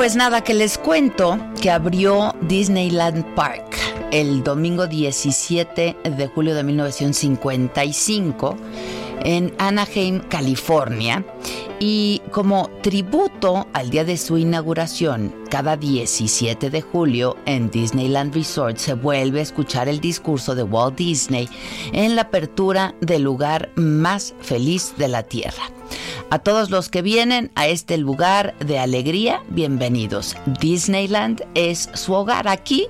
Pues nada, que les cuento que abrió Disneyland Park el domingo 17 de julio de 1955 en Anaheim, California. Y como tributo al día de su inauguración, cada 17 de julio en Disneyland Resort se vuelve a escuchar el discurso de Walt Disney en la apertura del lugar más feliz de la Tierra. A todos los que vienen a este lugar de alegría, bienvenidos. Disneyland es su hogar. Aquí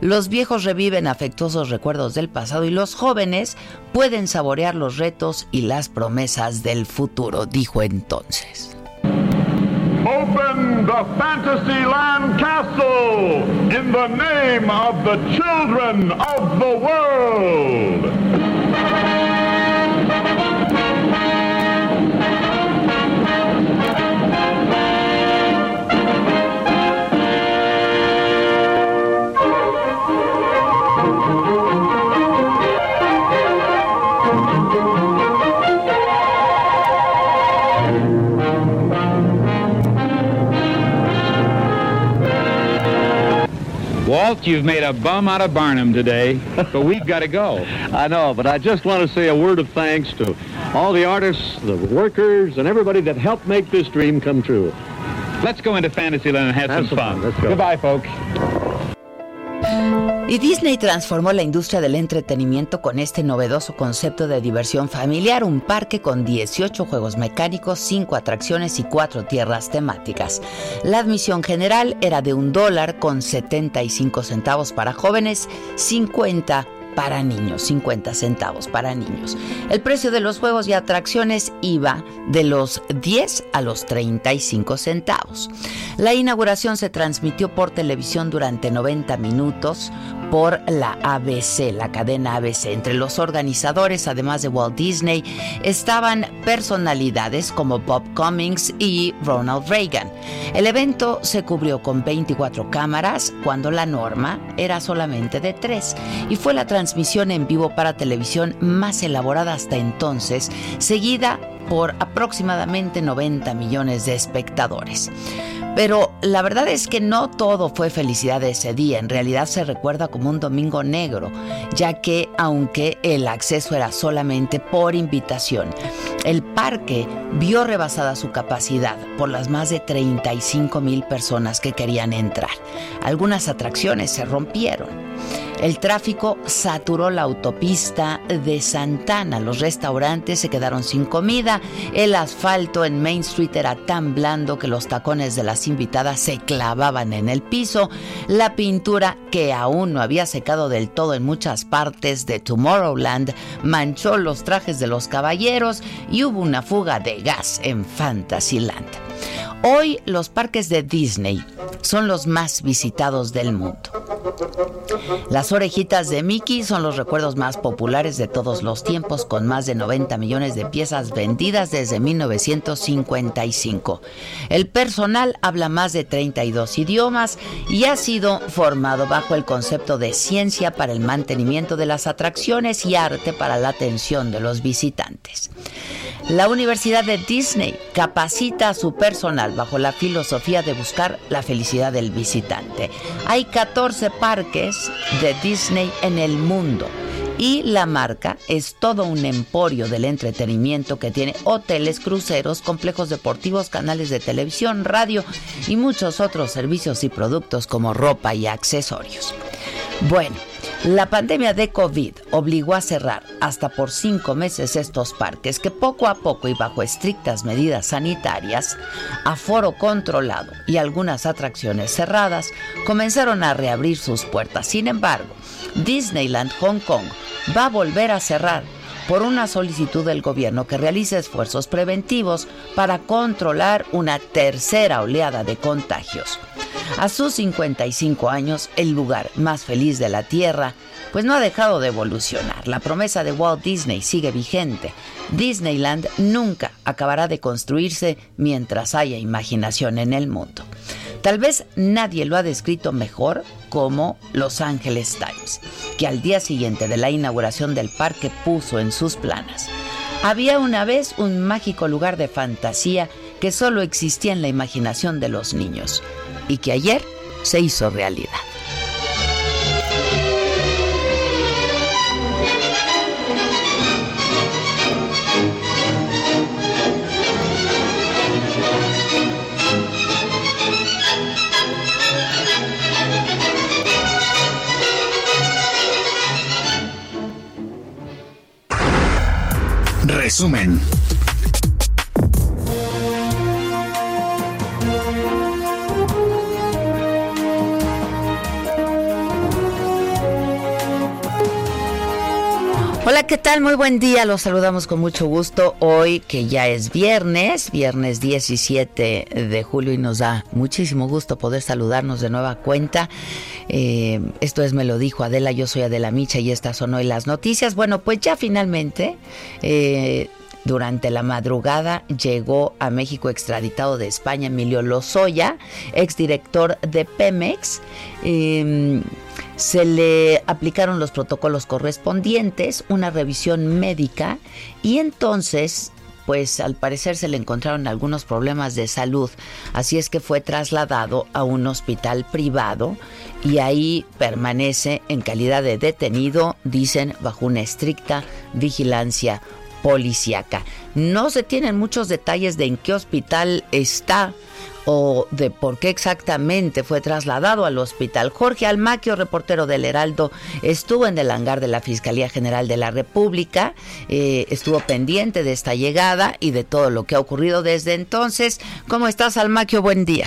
los viejos reviven afectuosos recuerdos del pasado y los jóvenes pueden saborear los retos y las promesas del futuro, dijo entonces. The Fantasyland Castle in the name of the children of the world. Walt, you've made a bum out of Barnum today, but we've got to go. I know, but I just want to say a word of thanks to all the artists, the workers, and everybody that helped make this dream come true. Let's go into Fantasyland and have, Have some some fun. fun. Let's go. Goodbye, folks. Y Disney transformó la industria del entretenimiento con este novedoso concepto de diversión familiar, un parque con 18 juegos mecánicos, 5 atracciones y 4 tierras temáticas. La admisión general era de un dólar con 75 centavos para jóvenes, 50 para niños, 50 centavos para niños. El precio de los juegos y atracciones iba de los 10 a los 35 centavos. La inauguración se transmitió por televisión durante 90 minutos por la ABC, la cadena ABC. Entre los organizadores, además de Walt Disney, estaban personalidades como Bob Cummings y Ronald Reagan. El evento se cubrió con 24 cámaras cuando la norma era solamente de 3 y fue la transmisión en vivo para televisión más elaborada hasta entonces, seguida por aproximadamente 90 millones de espectadores. Pero la verdad es que no todo fue felicidad ese día, en realidad se recuerda como un domingo negro, ya que aunque el acceso era solamente por invitación, el parque vio rebasada su capacidad por las más de 35 mil personas que querían entrar. Algunas atracciones se rompieron. El tráfico saturó la autopista de Santana. Los restaurantes se quedaron sin comida. El asfalto en Main Street era tan blando que los tacones de las invitadas se clavaban en el piso. La pintura, que aún no había secado del todo en muchas partes de Tomorrowland, manchó los trajes de los caballeros y hubo una fuga de gas en Fantasyland. Hoy los parques de Disney son los más visitados del mundo. Las orejitas de Mickey son los recuerdos más populares de todos los tiempos, con más de 90 millones de piezas vendidas desde 1955. El personal habla más de 32 idiomas y ha sido formado bajo el concepto de ciencia para el mantenimiento de las atracciones y arte para la atención de los visitantes. La Universidad de Disney capacita a su personal bajo la filosofía de buscar la felicidad del visitante. Hay 14 parques de Disney en el mundo y la marca es todo un emporio del entretenimiento que tiene hoteles, cruceros, complejos deportivos, canales de televisión, radio y muchos otros servicios y productos como ropa y accesorios. Bueno, la pandemia de COVID obligó a cerrar hasta por cinco meses estos parques que poco a poco y bajo estrictas medidas sanitarias, aforo controlado y algunas atracciones cerradas comenzaron a reabrir sus puertas. Sin embargo, Disneyland Hong Kong va a volver a cerrar por una solicitud del gobierno que realice esfuerzos preventivos para controlar una tercera oleada de contagios. A sus 55 años, el lugar más feliz de la Tierra, pues no ha dejado de evolucionar. La promesa de Walt Disney sigue vigente. Disneyland nunca acabará de construirse mientras haya imaginación en el mundo. Tal vez nadie lo ha descrito mejor como Los Angeles Times, que al día siguiente de la inauguración del parque puso en sus planas. Había una vez un mágico lugar de fantasía que solo existía en la imaginación de los niños y que ayer se hizo realidad. Resumen. Hola, ¿qué tal? Muy buen día. Los saludamos con mucho gusto hoy que ya es viernes, viernes 17 de julio y nos da muchísimo gusto poder saludarnos de nueva cuenta. Eh, esto es Me lo dijo Adela, yo soy Adela Micha y estas son hoy las noticias. Bueno, pues ya finalmente... Eh, durante la madrugada llegó a México extraditado de España Emilio Lozoya, exdirector de Pemex. Em, se le aplicaron los protocolos correspondientes, una revisión médica y entonces pues al parecer se le encontraron algunos problemas de salud, así es que fue trasladado a un hospital privado y ahí permanece en calidad de detenido, dicen, bajo una estricta vigilancia policíaca. No se tienen muchos detalles de en qué hospital está o de por qué exactamente fue trasladado al hospital. Jorge Almaquio, reportero del Heraldo, estuvo en el hangar de la Fiscalía General de la República, eh, estuvo pendiente de esta llegada y de todo lo que ha ocurrido desde entonces. ¿Cómo estás, Almaquio? Buen día.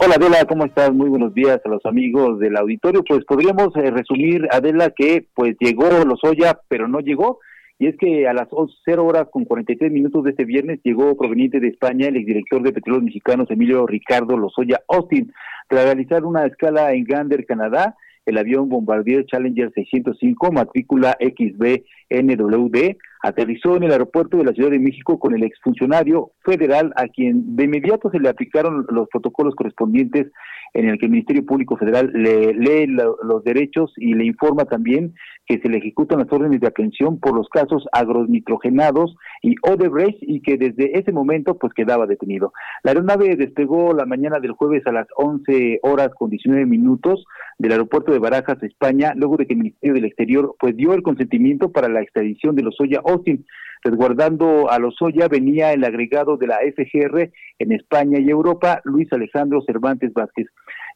Hola Adela, ¿cómo estás? Muy buenos días a los amigos del auditorio. Pues podríamos eh, resumir, Adela, que pues llegó Lozoya, pero no llegó y es que a las 0 horas con 43 minutos de este viernes llegó proveniente de España el exdirector de Petróleos Mexicanos Emilio Ricardo Lozoya Austin para realizar una escala en Gander, Canadá. El avión Bombardier Challenger 605, matrícula XBNWD, aterrizó en el aeropuerto de la Ciudad de México con el exfuncionario federal a quien de inmediato se le aplicaron los protocolos correspondientes en el que el Ministerio Público Federal le lee los derechos y le informa también que se le ejecutan las órdenes de aprehensión por los casos agronitrogenados y Odebrecht y que desde ese momento pues quedaba detenido. La aeronave despegó la mañana del jueves a las 11 horas con 19 minutos del aeropuerto de Barajas, España, luego de que el Ministerio del Exterior pues dio el consentimiento para la extradición de los Oya Austin. Resguardando a los Oya venía el agregado de la FGR en España y Europa, Luis Alejandro Cervantes Vázquez.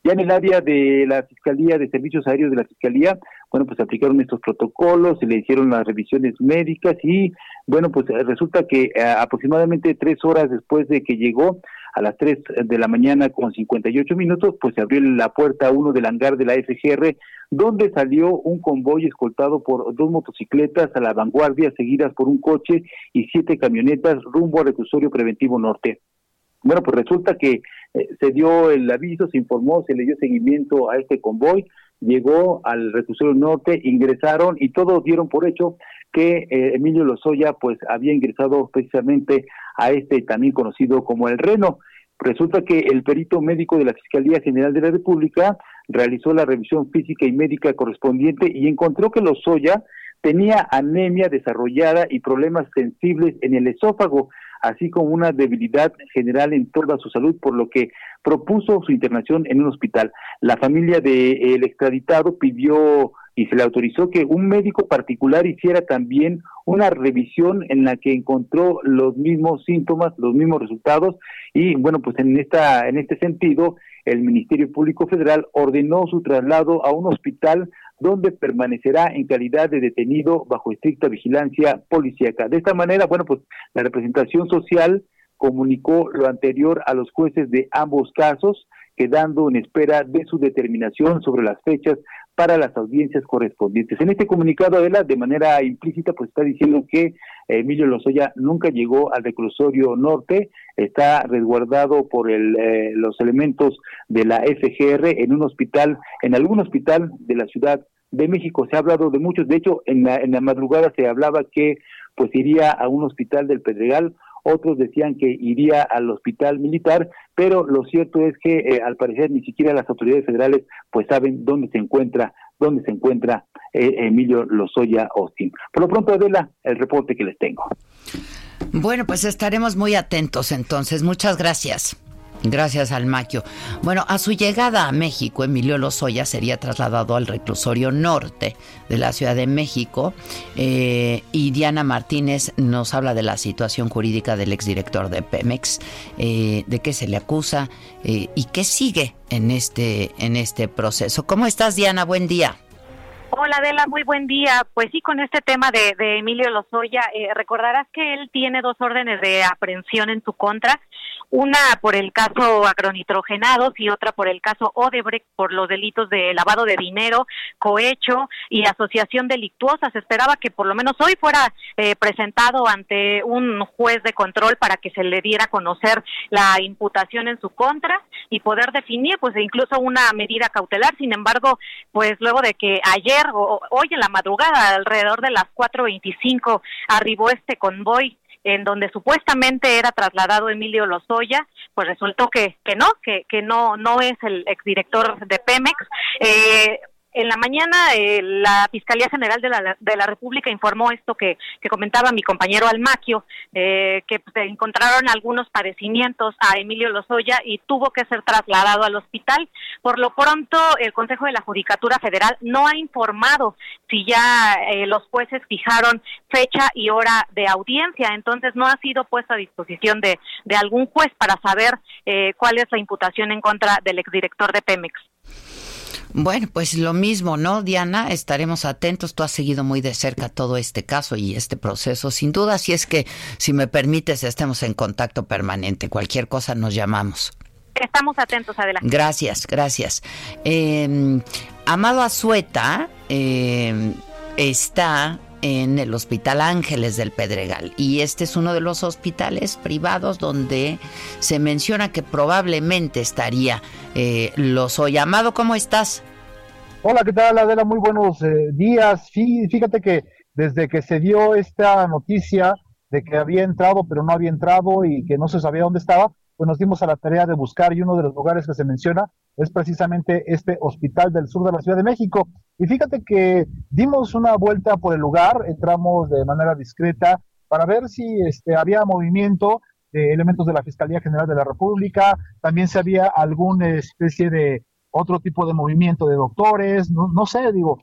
Ya en el área de la Fiscalía de Servicios Aéreos de la Fiscalía, bueno, pues aplicaron estos protocolos, se le hicieron las revisiones médicas y, bueno, pues resulta que eh, aproximadamente tres horas después de que llegó, a las 3 de la mañana con 58 minutos, pues se abrió la puerta uno del hangar de la FGR, donde salió un convoy escoltado por dos motocicletas a la vanguardia, seguidas por un coche y siete camionetas rumbo al reclusorio preventivo norte. Bueno, pues resulta que eh, se dio el aviso, se informó, se le dio seguimiento a este convoy, llegó al reclusorio norte, ingresaron y todos dieron por hecho que eh, Emilio Lozoya pues había ingresado precisamente a este también conocido como el Reno. Resulta que el perito médico de la Fiscalía General de la República realizó la revisión física y médica correspondiente y encontró que Lozoya tenía anemia desarrollada y problemas sensibles en el esófago, así como una debilidad general en toda su salud, por lo que propuso su internación en un hospital. La familia del extraditado pidió y se le autorizó que un médico particular hiciera también una revisión en la que encontró los mismos síntomas, los mismos resultados y bueno, pues en esta en este sentido el Ministerio Público Federal ordenó su traslado a un hospital donde permanecerá en calidad de detenido bajo estricta vigilancia policíaca. De esta manera, bueno, pues la representación social comunicó lo anterior a los jueces de ambos casos, quedando en espera de su determinación sobre las fechas para las audiencias correspondientes. En este comunicado, Adela, de manera implícita, pues está diciendo que Emilio Lozoya nunca llegó al reclusorio norte, está resguardado por el, eh, los elementos de la FGR en un hospital, en algún hospital de la Ciudad de México. Se ha hablado de muchos, de hecho, en la, en la madrugada se hablaba que pues iría a un hospital del Pedregal otros decían que iría al hospital militar, pero lo cierto es que eh, al parecer ni siquiera las autoridades federales pues saben dónde se encuentra dónde se encuentra eh, Emilio Lozoya Austin. Por lo pronto, Adela, el reporte que les tengo. Bueno, pues estaremos muy atentos entonces. Muchas gracias. Gracias al. Bueno, a su llegada a México, Emilio Lozoya sería trasladado al reclusorio norte de la Ciudad de México eh, y Diana Martínez nos habla de la situación jurídica del exdirector de Pemex, eh, de qué se le acusa eh, y qué sigue en este, en este proceso. ¿Cómo estás, Diana? Buen día. Hola Adela, muy buen día. Pues sí, con este tema de, de Emilio Lozoya, recordarás que él tiene dos órdenes de aprehensión en su contra una por el caso agronitrogenados y otra por el caso Odebrecht por los delitos de lavado de dinero, cohecho y asociación delictuosa. Se esperaba que por lo menos hoy fuera eh, presentado ante un juez de control para que se le diera a conocer la imputación en su contra y poder definir pues incluso una medida cautelar. Sin embargo, pues luego de que ayer o hoy en la madrugada alrededor de las 4:25 arribó este convoy en donde supuestamente era trasladado Emilio Lozoya, pues resultó que, que no, que, que no, no es el exdirector de Pemex. Eh, en la mañana eh, la Fiscalía General de la, de la República informó esto que, comentaba mi compañero Almaquio, eh, que encontraron algunos padecimientos a Emilio Lozoya y tuvo que ser trasladado al hospital. Por lo pronto, el Consejo de la Judicatura Federal no ha informado si ya eh, los jueces fijaron fecha y hora de audiencia, entonces no ha sido puesto a disposición de, de algún juez para saber eh, cuál es la imputación en contra del exdirector de Pemex. Bueno, pues lo mismo, ¿no, Diana? Estaremos atentos. Tú has seguido muy de cerca todo este caso y este proceso, sin duda. Si es que, si me permites, estemos en contacto permanente. Cualquier cosa nos llamamos. Estamos atentos, adelante. Gracias, gracias. Eh, Amado Azueta eh, está en el Hospital Ángeles del Pedregal. Y este es uno de los hospitales privados donde se menciona que probablemente estaría eh, Lozoya. Amado, ¿cómo estás? Hola, ¿qué tal, Adela? Muy buenos eh, días. fíjate que desde que se dio esta noticia de que había entrado, pero no había entrado y que no se sabía dónde estaba, pues nos dimos a la tarea de buscar y uno de los lugares que se menciona es precisamente este hospital del sur de la Ciudad de México. Y fíjate que dimos una vuelta por el lugar, entramos de manera discreta para ver si este, había movimiento de elementos de la Fiscalía General de la República, también si había alguna especie de otro tipo de movimiento de doctores, no, no sé, digo,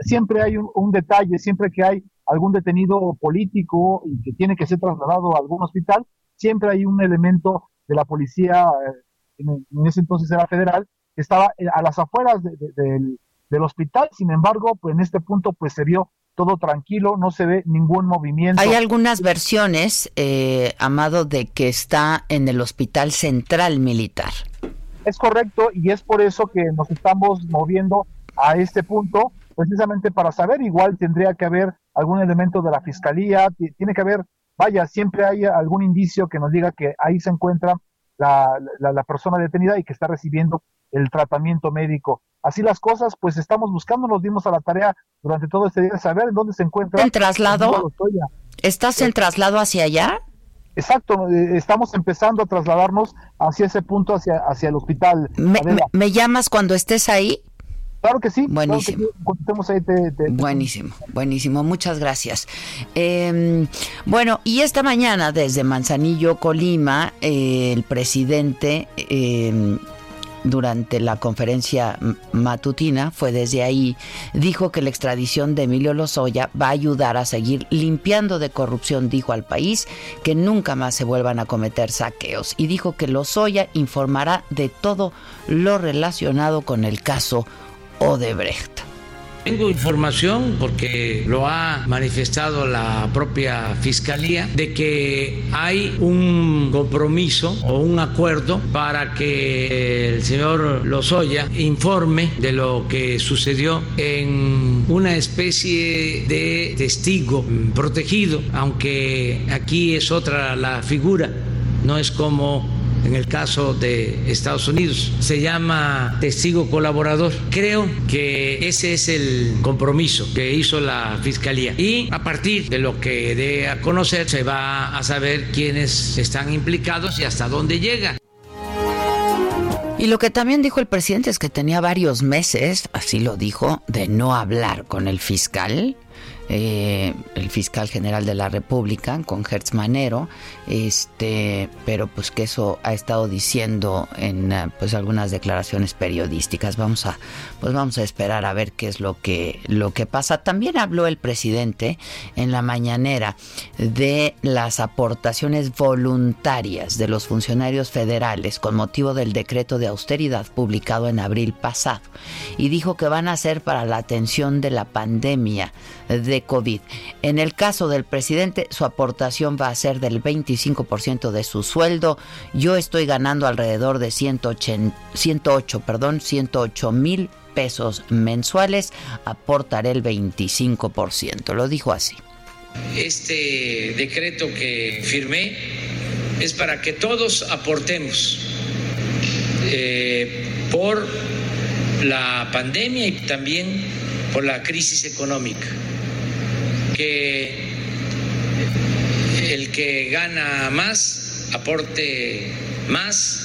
siempre hay un, un detalle, siempre que hay algún detenido político y que tiene que ser trasladado a algún hospital, siempre hay un elemento de la policía, eh, en, ese entonces era federal, estaba a las afueras del, del hospital. Sin embargo, pues en este punto pues se vio todo tranquilo, no se ve ningún movimiento. Hay algunas versiones, eh, Amado, de que está en el Hospital Central Militar. Es correcto y es por eso que nos estamos moviendo a este punto, precisamente para saber, igual tendría que haber algún elemento de la Fiscalía, tiene que haber, vaya, siempre hay algún indicio que nos diga que ahí se encuentra la, la persona detenida y que está recibiendo el tratamiento médico. Así las cosas, pues estamos buscando, nos dimos a la tarea durante todo este día de saber en dónde se encuentra. ¿En traslado? ¿Estás en traslado hacia allá? Exacto, eh, estamos empezando a trasladarnos hacia ese punto, hacia, hacia el hospital. ¿Me, llamas cuando estés ahí? Claro que sí. Buenísimo. Buenísimo, buenísimo. Muchas gracias. Em, bueno, y esta mañana desde Manzanillo, Colima, eh, el presidente eh, durante la conferencia matutina, fue desde ahí, dijo que la extradición de Emilio Lozoya va a ayudar a seguir limpiando de corrupción, dijo al país, que nunca más se vuelvan a cometer saqueos y dijo que Lozoya informará de todo lo relacionado con el caso Odebrecht. Tengo información, porque lo ha manifestado la propia Fiscalía, de que hay un compromiso o un acuerdo para que el señor Lozoya informe de lo que sucedió en una especie de testigo protegido, aunque aquí es otra la figura, no es como en el caso de Estados Unidos. Se llama testigo colaborador. Creo que ese es el compromiso que hizo la Fiscalía. Y a partir de lo que dé a conocer, se va a saber quiénes están implicados y hasta dónde llega. Y lo que también dijo el presidente es que tenía varios meses, así lo dijo, de no hablar con el fiscal eh, el fiscal general de la República con Hertz Manero, este, pero pues que eso ha estado diciendo en eh, pues algunas declaraciones periodísticas. Vamos a pues vamos a esperar a ver qué es lo que lo que pasa. También habló el presidente en la mañanera de las aportaciones voluntarias de los funcionarios federales con motivo del decreto de austeridad publicado en abril pasado y dijo que van a ser para la atención de la pandemia de COVID. En el caso del presidente, su aportación va a ser del 25% de su sueldo. Yo estoy ganando alrededor de 108, 108 perdón, 108 mil pesos mensuales. Aportaré el 25%. Lo dijo así. Este decreto que firmé es para que todos aportemos eh, por la pandemia y también por la crisis económica que el que gana más aporte más.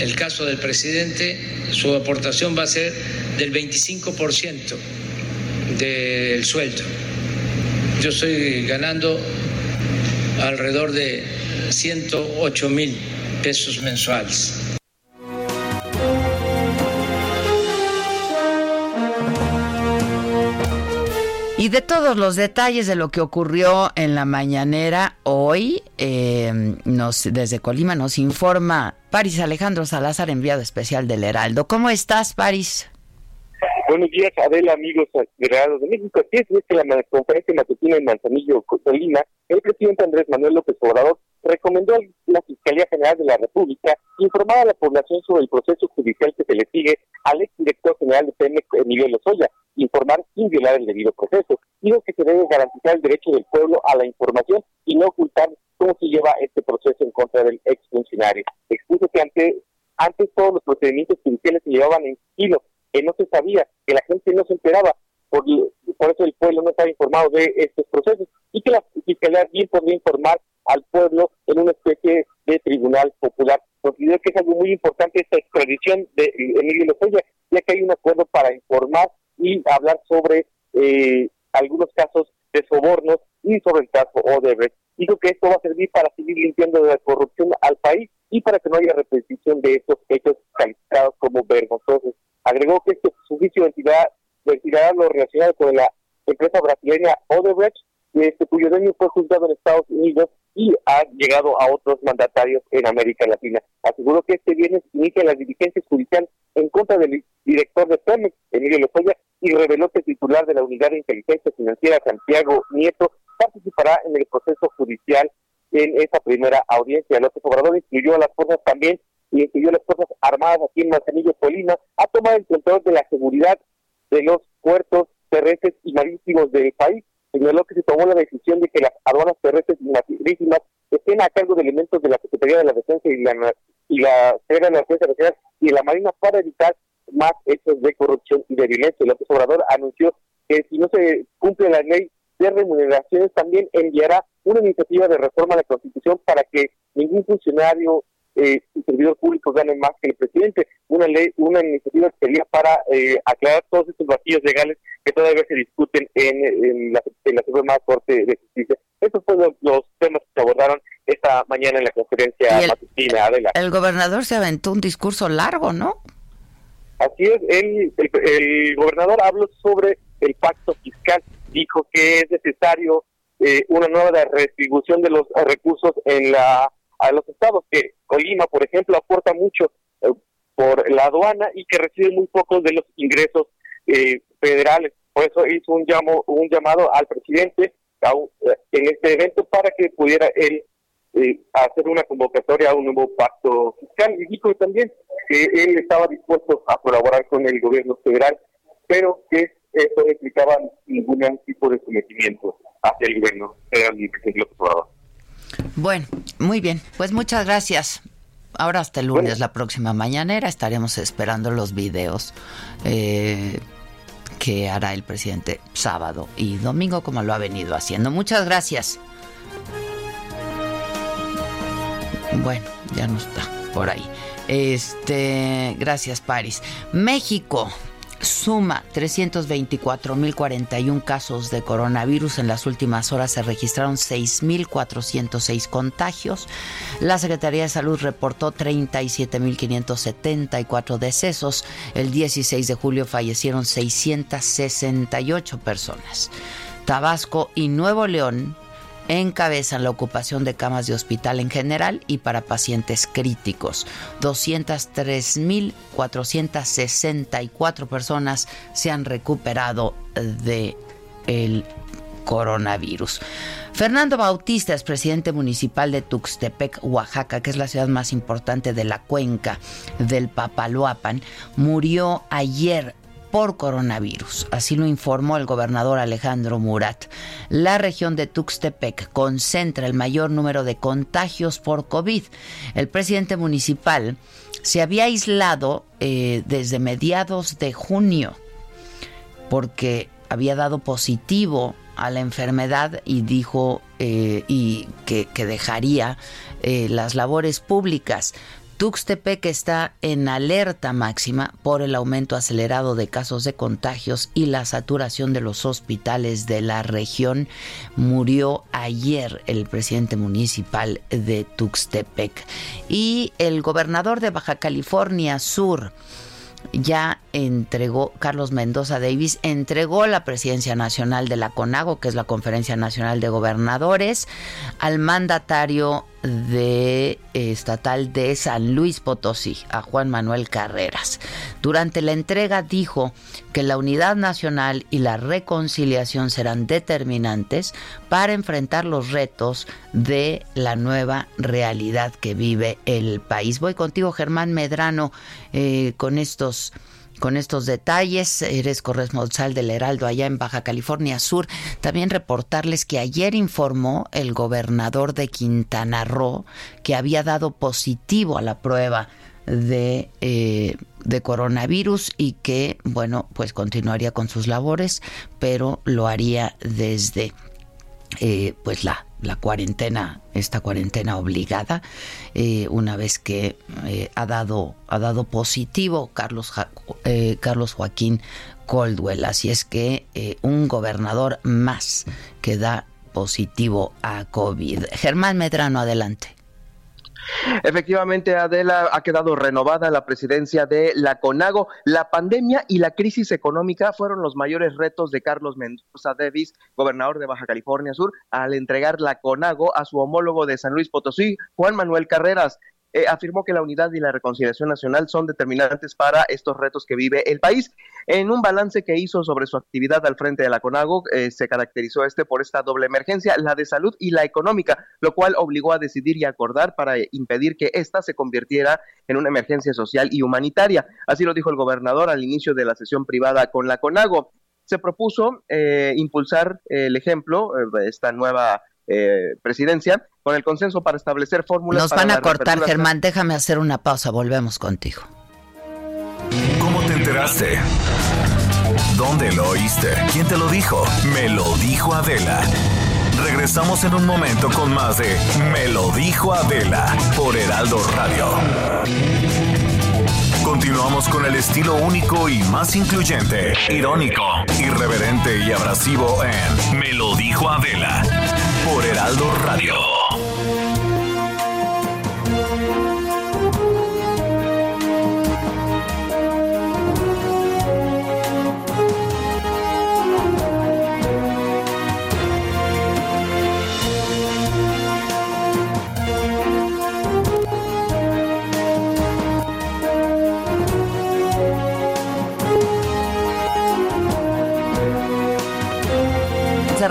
El caso del presidente, su aportación va a ser del 25% del sueldo. Yo estoy ganando alrededor de 108 mil pesos mensuales. Y de todos los detalles de lo que ocurrió en la mañanera hoy, eh, nos, desde Colima nos informa Paris Alejandro Salazar, enviado especial del Heraldo. ¿Cómo estás, Paris? Buenos días, Adela, amigos Heraldo de México. Así es, es que la conferencia matutina en Manzanillo, Colima, el presidente Andrés Manuel López Obrador recomendó a la Fiscalía General de la República informar a la población sobre el proceso judicial que se le sigue al exdirector general de Pemex, Emilio Lozoya, informar sin violar el debido proceso. Digo que se debe garantizar el derecho del pueblo a la información y no ocultar cómo se lleva este proceso en contra del exfuncionario. Expuso que antes, antes todos los procedimientos judiciales se llevaban en sigilo, que no se sabía, que la gente no se enteraba, por, por eso el pueblo no estaba informado de estos procesos y que la Fiscalía bien podría informar al pueblo en una especie de tribunal popular. Considero que es algo muy importante esta extradición de Emilio Lozoya, ya que hay un acuerdo para informar y hablar sobre eh, algunos casos de sobornos y sobre el caso Odebrecht. Dijo que esto va a servir para seguir limpiando de la corrupción al país y para que no haya repetición de estos hechos calificados como vergonzosos. Agregó que este juicio ventilará lo relacionado con la empresa brasileña Odebrecht, este, cuyo dueño fue juzgado en Estados Unidos y ha llegado a otros mandatarios en América Latina. Aseguró que este viernes inicia las diligencias judiciales en contra del director de Pemex, Emilio Lozoya, y reveló que el titular de la Unidad de Inteligencia Financiera, Santiago Nieto, participará en el proceso judicial en esa primera audiencia. López Obrador incluyó a las fuerzas también y incluyó a las fuerzas armadas aquí en Manzanillo Colina a tomar el control de la seguridad de los puertos terrestres y marítimos del país. Señaló que se tomó la decisión de que las aduanas terrestres y marítimas estén a cargo de elementos de la Secretaría de la Defensa y la, y la Secretaría de la Defensa y la Marina para evitar más hechos de corrupción y de violencia. López Obrador anunció que si no se cumple la ley de remuneraciones, también enviará una iniciativa de reforma a la Constitución para que ningún funcionario eh, y servidor público gane más que el presidente. Una ley, una iniciativa que sería para eh, aclarar todos estos vacíos legales que todavía se discuten en, la, en la Suprema Corte de Justicia. Estos fueron los, temas que se abordaron esta mañana en la conferencia el, matutina. El gobernador se aventó un discurso largo, ¿no? Así es, el, el, gobernador habló sobre el pacto fiscal, dijo que es necesario eh, una nueva redistribución de los recursos en la a los estados que Colima, por ejemplo, aporta mucho eh, por la aduana y que recibe muy pocos de los ingresos eh, federales. Por eso hizo un llamo, un llamado al presidente en este evento para que pudiera él hacer una convocatoria a un nuevo pacto fiscal y dijo también que él estaba dispuesto a colaborar con el gobierno federal, pero que eso no implicaba ningún tipo de sometimiento hacia el gobierno federal el Bueno, muy bien, pues muchas gracias. Ahora hasta el lunes, la próxima mañanera, estaremos esperando los videos eh, que hará el presidente sábado y domingo, como lo ha venido haciendo. Muchas gracias. Bueno, ya no está por ahí. Este, gracias, Paris. México suma 324.041 casos de coronavirus. En las últimas horas se registraron 6.406 contagios. La Secretaría de Salud reportó 37.574 decesos. El 16 de julio fallecieron 668 personas. Tabasco y Nuevo León encabezan la ocupación de camas de hospital en general y para pacientes críticos. 203.464 personas se han recuperado de el coronavirus. Fernando Bautista es presidente municipal de Tuxtepec, Oaxaca, que es la ciudad más importante de la cuenca del Papaloapan. Murió ayer por coronavirus. Así lo informó el gobernador Alejandro Murat. La región de Tuxtepec concentra el mayor número de contagios por COVID. El presidente municipal se había aislado eh, desde mediados de junio porque había dado positivo a la enfermedad y dijo eh, y que, dejaría eh, las labores públicas. Tuxtepec está en alerta máxima por el aumento acelerado de casos de contagios y la saturación de los hospitales de la región. Murió ayer el presidente municipal de Tuxtepec y el gobernador de Baja California Sur ya entregó, Carlos Mendoza Davis entregó la presidencia nacional de la CONAGO, que es la Conferencia Nacional de Gobernadores, al mandatario de estatal de San Luis Potosí, a Juan Manuel Carreras. Durante la entrega dijo que la unidad nacional y la reconciliación serán determinantes para enfrentar los retos de la nueva realidad que vive el país. Voy contigo, Germán Medrano, eh, con estos con estos detalles. Eres corresponsal del Heraldo allá en Baja California Sur. También reportarles que ayer informó el gobernador de Quintana Roo que había dado positivo a la prueba de, eh, de coronavirus y que, bueno, pues continuaría con sus labores, pero lo haría desde eh, pues la, la, cuarentena, esta cuarentena obligada, eh, una vez que eh, ha, dado, ha dado positivo Carlos, Carlos Joaquín Coldwell. Así es que un gobernador más que da positivo a COVID. Germán Medrano, adelante. Efectivamente, Adela ha quedado renovada la presidencia de la CONAGO. La pandemia y la crisis económica fueron los mayores retos de Carlos Mendoza Davis, gobernador de Baja California Sur, al entregar la CONAGO a su homólogo de San Luis Potosí, Juan Manuel Carreras eh, afirmó que la unidad y la reconciliación nacional son determinantes para estos retos que vive el país. En un balance que hizo sobre su actividad al frente de la CONAGO, eh, se caracterizó este por esta doble emergencia, la de salud y la económica, lo cual obligó a decidir y acordar para impedir que ésta se convirtiera en una emergencia social y humanitaria. Así lo dijo el gobernador al inicio de la sesión privada con la CONAGO. Se propuso eh, impulsar el ejemplo, esta nueva presidencia, con el consenso para establecer fórmulas. Nos van a cortar, Germán. Déjame hacer una pausa. Volvemos contigo. ¿Cómo te enteraste? ¿Dónde lo oíste? ¿Quién te lo dijo? Me lo dijo Adela. Regresamos en un momento con más de Me lo dijo Adela por Heraldo Radio. Continuamos con el estilo único y más incluyente, irónico, irreverente y abrasivo en Me lo dijo Adela por Heraldo Radio.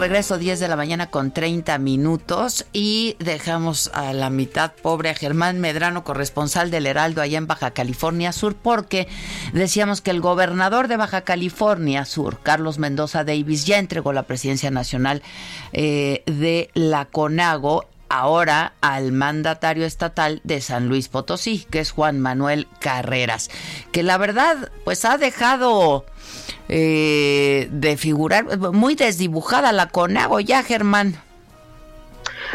Regreso 10 de la mañana con 30 minutos y dejamos a la mitad pobre a Germán Medrano, corresponsal del Heraldo allá en Baja California Sur, porque decíamos que el gobernador de Baja California Sur, Carlos Mendoza Davis, ya entregó la presidencia nacional eh, de la CONAGO ahora al mandatario estatal de San Luis Potosí, que es Juan Manuel Carreras, que la verdad pues ha dejado eh, de figurar muy desdibujada la Conago ya, Germán.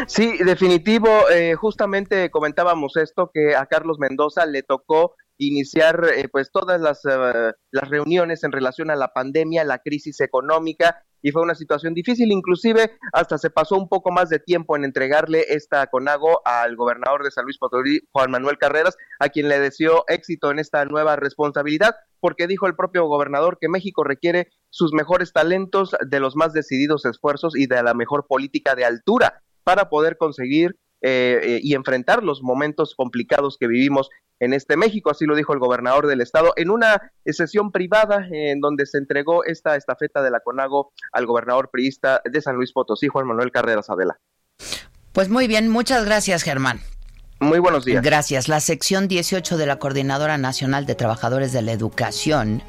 Sí, definitivo. Eh, justamente comentábamos esto que a Carlos Mendoza le tocó iniciar eh, pues todas las, eh, las reuniones en relación a la pandemia, la crisis económica y fue una situación difícil, inclusive hasta se pasó un poco más de tiempo en entregarle esta conago al gobernador de San Luis Potosí, Juan Manuel Carreras, a quien le deseó éxito en esta nueva responsabilidad, porque dijo el propio gobernador que México requiere sus mejores talentos, de los más decididos esfuerzos y de la mejor política de altura para poder conseguir eh, eh, y enfrentar los momentos complicados que vivimos en este México, así lo dijo el gobernador del estado en una sesión privada en donde se entregó esta estafeta de la CONAGO al gobernador priista de San Luis Potosí, Juan Manuel Carreras Adela. Pues muy bien, muchas gracias Germán. Muy buenos días. Gracias. La sección 18 de la Coordinadora Nacional de Trabajadores de la Educación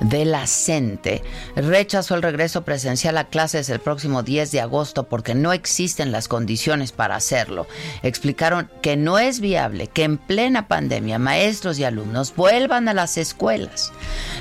de la CENTE rechazó el regreso presencial a clases el próximo 10 de agosto porque no existen las condiciones para hacerlo. Explicaron que no es viable que en plena pandemia maestros y alumnos vuelvan a las escuelas.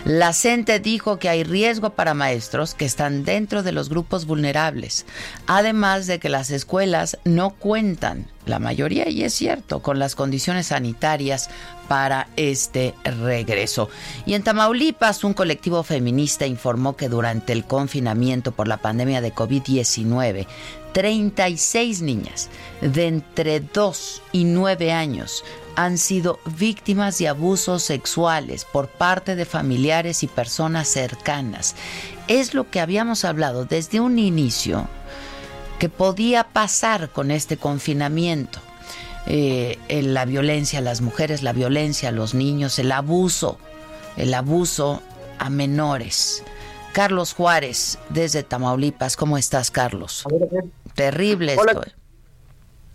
La CENTE dijo que hay riesgo para maestros que están dentro de los grupos vulnerables, además de que las escuelas no cuentan la mayoría, y es cierto, con las condiciones sanitarias para este regreso. Y en Tamaulipas, un colectivo feminista informó que durante el confinamiento por la pandemia de COVID-19, 36 niñas de entre 2 y 9 años han sido víctimas de abusos sexuales por parte de familiares y personas cercanas. Es lo que habíamos hablado desde un inicio que podía pasar con este confinamiento. Eh, la violencia a las mujeres, la violencia a los niños, el abuso, el abuso a menores. Carlos Juárez, desde Tamaulipas, ¿cómo estás, Carlos? Terrible esto.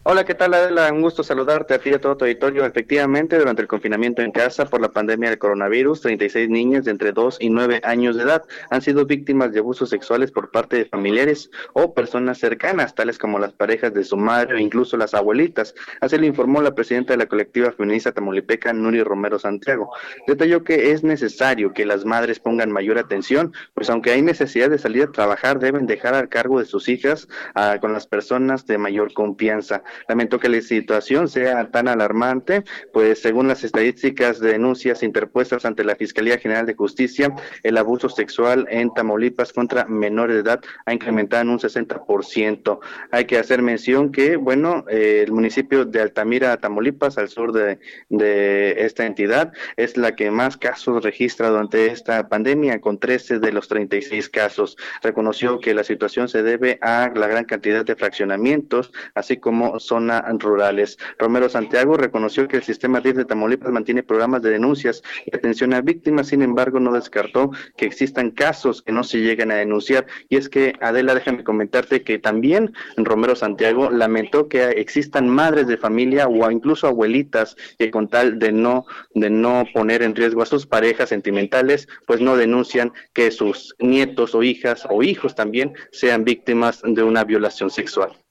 Hola, ¿qué tal Adela? Un gusto saludarte a ti y a todo tu auditorio. Efectivamente, durante el confinamiento en casa por la pandemia del coronavirus, 36 niñas de entre 2 y 9 años de edad han sido víctimas de abusos sexuales por parte de familiares o personas cercanas, tales como las parejas de su madre o incluso las abuelitas. Así lo informó la presidenta de la colectiva feminista tamaulipeca, Nuri Romero Santiago. Detalló que es necesario que las madres pongan mayor atención, pues aunque hay necesidad de salir a trabajar, deben dejar al cargo de sus hijas ah, con las personas de mayor confianza. Lamento que la situación sea tan alarmante, pues según las estadísticas de denuncias interpuestas ante la Fiscalía General de Justicia, el abuso sexual en Tamaulipas contra menores de edad ha incrementado en un 60%. Hay que hacer mención que, bueno, eh, el municipio de Altamira, Tamaulipas, al sur de, de esta entidad, es la que más casos registra durante esta pandemia, con 13 de los 36 casos. Reconoció que la situación se debe a la gran cantidad de fraccionamientos, así como zonas rurales. Romero Santiago reconoció que el sistema DIF de Tamaulipas mantiene programas de denuncias y atención a víctimas, sin embargo, no descartó que existan casos que no se lleguen a denunciar. Y es que, Adela, déjame comentarte que también Romero Santiago lamentó que existan madres de familia o incluso abuelitas que con tal de no, de no poner en riesgo a sus parejas sentimentales, pues no denuncian que sus nietos o hijas o hijos también sean víctimas de una violación sexual.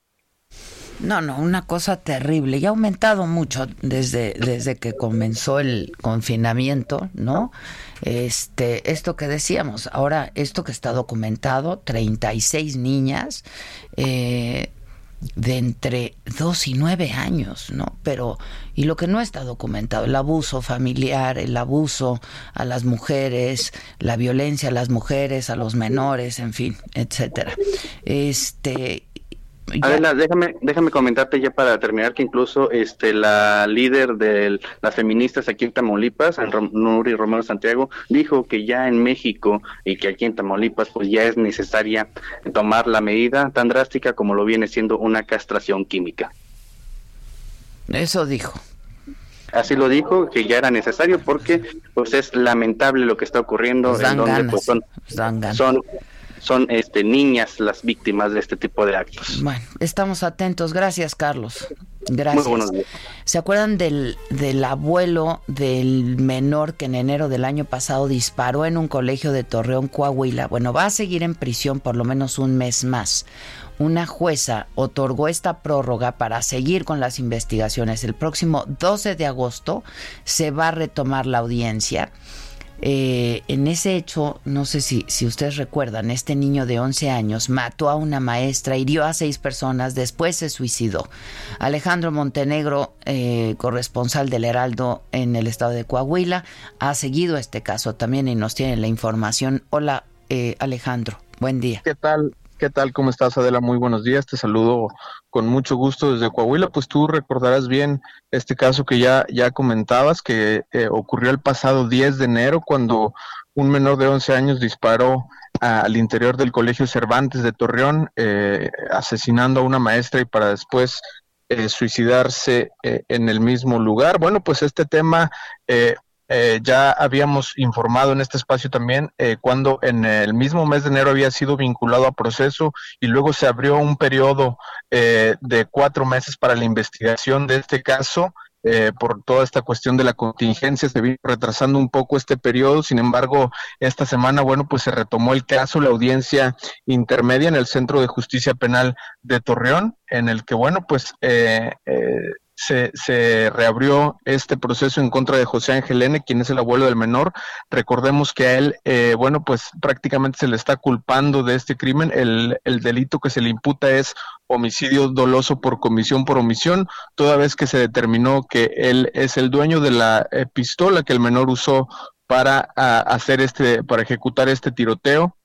No, no, una cosa terrible. Y ha aumentado mucho desde, desde que comenzó el confinamiento, ¿no? Este, esto que decíamos, ahora esto que está documentado, 36 niñas eh, de entre 2 y 9 años, ¿no? Pero, y lo que no está documentado, el abuso familiar, el abuso a las mujeres, la violencia a las mujeres, a los menores, en fin, etcétera. Este, Adela, déjame, déjame comentarte ya para terminar que incluso este la líder de las feministas aquí en Tamaulipas, Nuri Romero Santiago, dijo que ya en México y que aquí en Tamaulipas pues ya es necesaria tomar la medida tan drástica como lo viene siendo una castración química. Eso dijo. Así lo dijo, que ya era necesario porque pues es lamentable lo que está ocurriendo en donde pues, son, son son este, niñas las víctimas de este tipo de actos. Bueno, estamos atentos. Gracias, Carlos. Gracias. Muy buenos días. ¿Se acuerdan del, del abuelo del menor que en enero del año pasado disparó en un colegio de Torreón, Coahuila? Bueno, va a seguir en prisión por lo menos un mes más. Una jueza otorgó esta prórroga para seguir con las investigaciones. El próximo 12 de agosto se va a retomar la audiencia eh, en ese hecho, no sé si, si ustedes recuerdan, este niño de 11 años mató a una maestra, hirió a seis personas, después se suicidó. Alejandro Montenegro, eh, corresponsal del Heraldo en el estado de Coahuila, ha seguido este caso también y nos tiene la información. Hola, eh, Alejandro, buen día. ¿Qué tal? ¿Qué tal? ¿Cómo estás, Adela? Muy buenos días. Te saludo con mucho gusto desde Coahuila. Pues tú recordarás bien este caso que ya, ya comentabas, que eh, ocurrió el pasado 10 de enero cuando un menor de 11 años disparó al interior del Colegio Cervantes de Torreón, eh, asesinando a una maestra y para después eh, suicidarse en el mismo lugar. Bueno, pues este tema eh, ya habíamos informado en este espacio también eh, cuando en el mismo mes de enero había sido vinculado a proceso y luego se abrió un periodo eh, de cuatro meses para la investigación de este caso. por toda esta cuestión de la contingencia se vino retrasando un poco este periodo, sin embargo, esta semana, bueno, pues se retomó el caso, la audiencia intermedia en el Centro de Justicia Penal de Torreón, en el que, bueno, pues eh, se, reabrió este proceso en contra de José Ángel quien es el abuelo del menor. Recordemos que a él, eh, bueno, pues prácticamente se le está culpando de este crimen. El, el delito que se le imputa es homicidio doloso por comisión por omisión, toda vez que se determinó que él es el dueño de la eh, pistola que el menor usó para hacer este, para ejecutar este tiroteo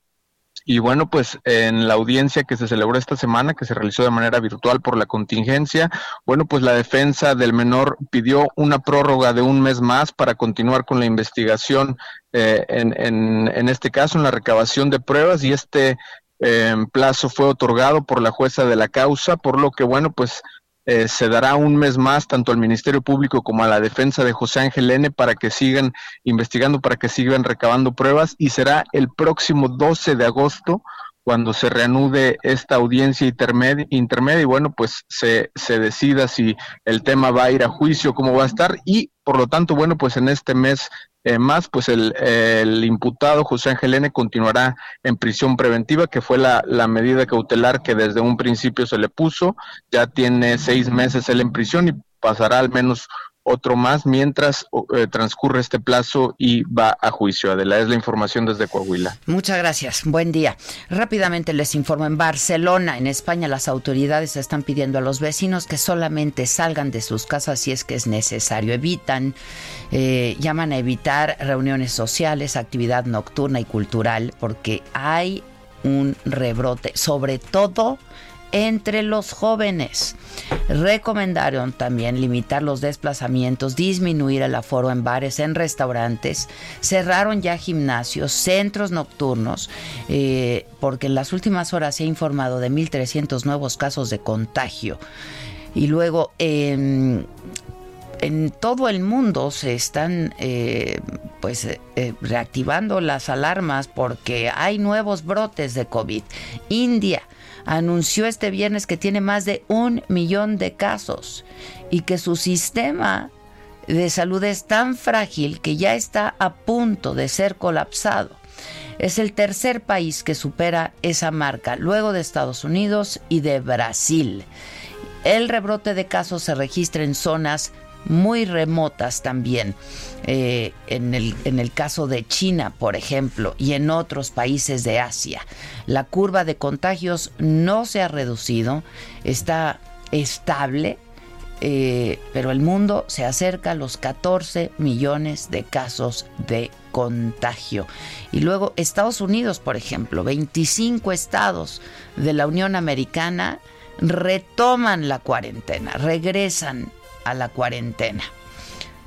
y bueno, pues en la audiencia que se celebró esta semana, que se realizó de manera virtual por la contingencia, bueno, pues la defensa del menor pidió una prórroga de un mes más para continuar con la investigación eh, en, en, en, este caso, en la recabación de pruebas y este eh, plazo fue otorgado por la jueza de la causa, por lo que bueno, pues eh, se dará un mes más tanto al Ministerio Público como a la defensa de José Ángel N para que sigan investigando, para que sigan recabando pruebas y será el próximo 12 de agosto cuando se reanude esta audiencia intermedia, y bueno, pues se, se decida si el tema va a ir a juicio, cómo va a estar y por lo tanto, bueno, pues en este mes eh, más, pues el, el, imputado José Ángel N continuará en prisión preventiva, que fue la, la, medida cautelar que desde un principio se le puso. Ya tiene seis meses él en prisión y pasará al menos otro más mientras eh, transcurre este plazo y va a juicio. Adela, es la información desde Coahuila. Muchas gracias. Buen día. Rápidamente les informo, en Barcelona, en España, las autoridades están pidiendo a los vecinos que solamente salgan de sus casas si es que es necesario. Evitan, eh, llaman a evitar reuniones sociales, actividad nocturna y cultural, porque hay un rebrote, sobre todo entre los jóvenes. Recomendaron también limitar los desplazamientos, disminuir el aforo en bares, en restaurantes, cerraron ya gimnasios, centros nocturnos, eh, porque en las últimas horas se ha informado de 1.300 nuevos casos de contagio. Y luego, en todo el mundo se están eh, pues eh, reactivando las alarmas porque hay nuevos brotes de COVID. India anunció este viernes que tiene más de un millón de casos y que su sistema de salud es tan frágil que ya está a punto de ser colapsado. Es el tercer país que supera esa marca, luego de Estados Unidos y de Brasil. El rebrote de casos se registra en zonas muy remotas también. Eh, en, el, en el caso de China, por ejemplo, y en otros países de Asia. La curva de contagios no se ha reducido, está estable, eh, pero el mundo se acerca a los 14 millones de casos de contagio. Y luego Estados Unidos, por ejemplo, 25 estados de la Unión Americana retoman la cuarentena, regresan a la cuarentena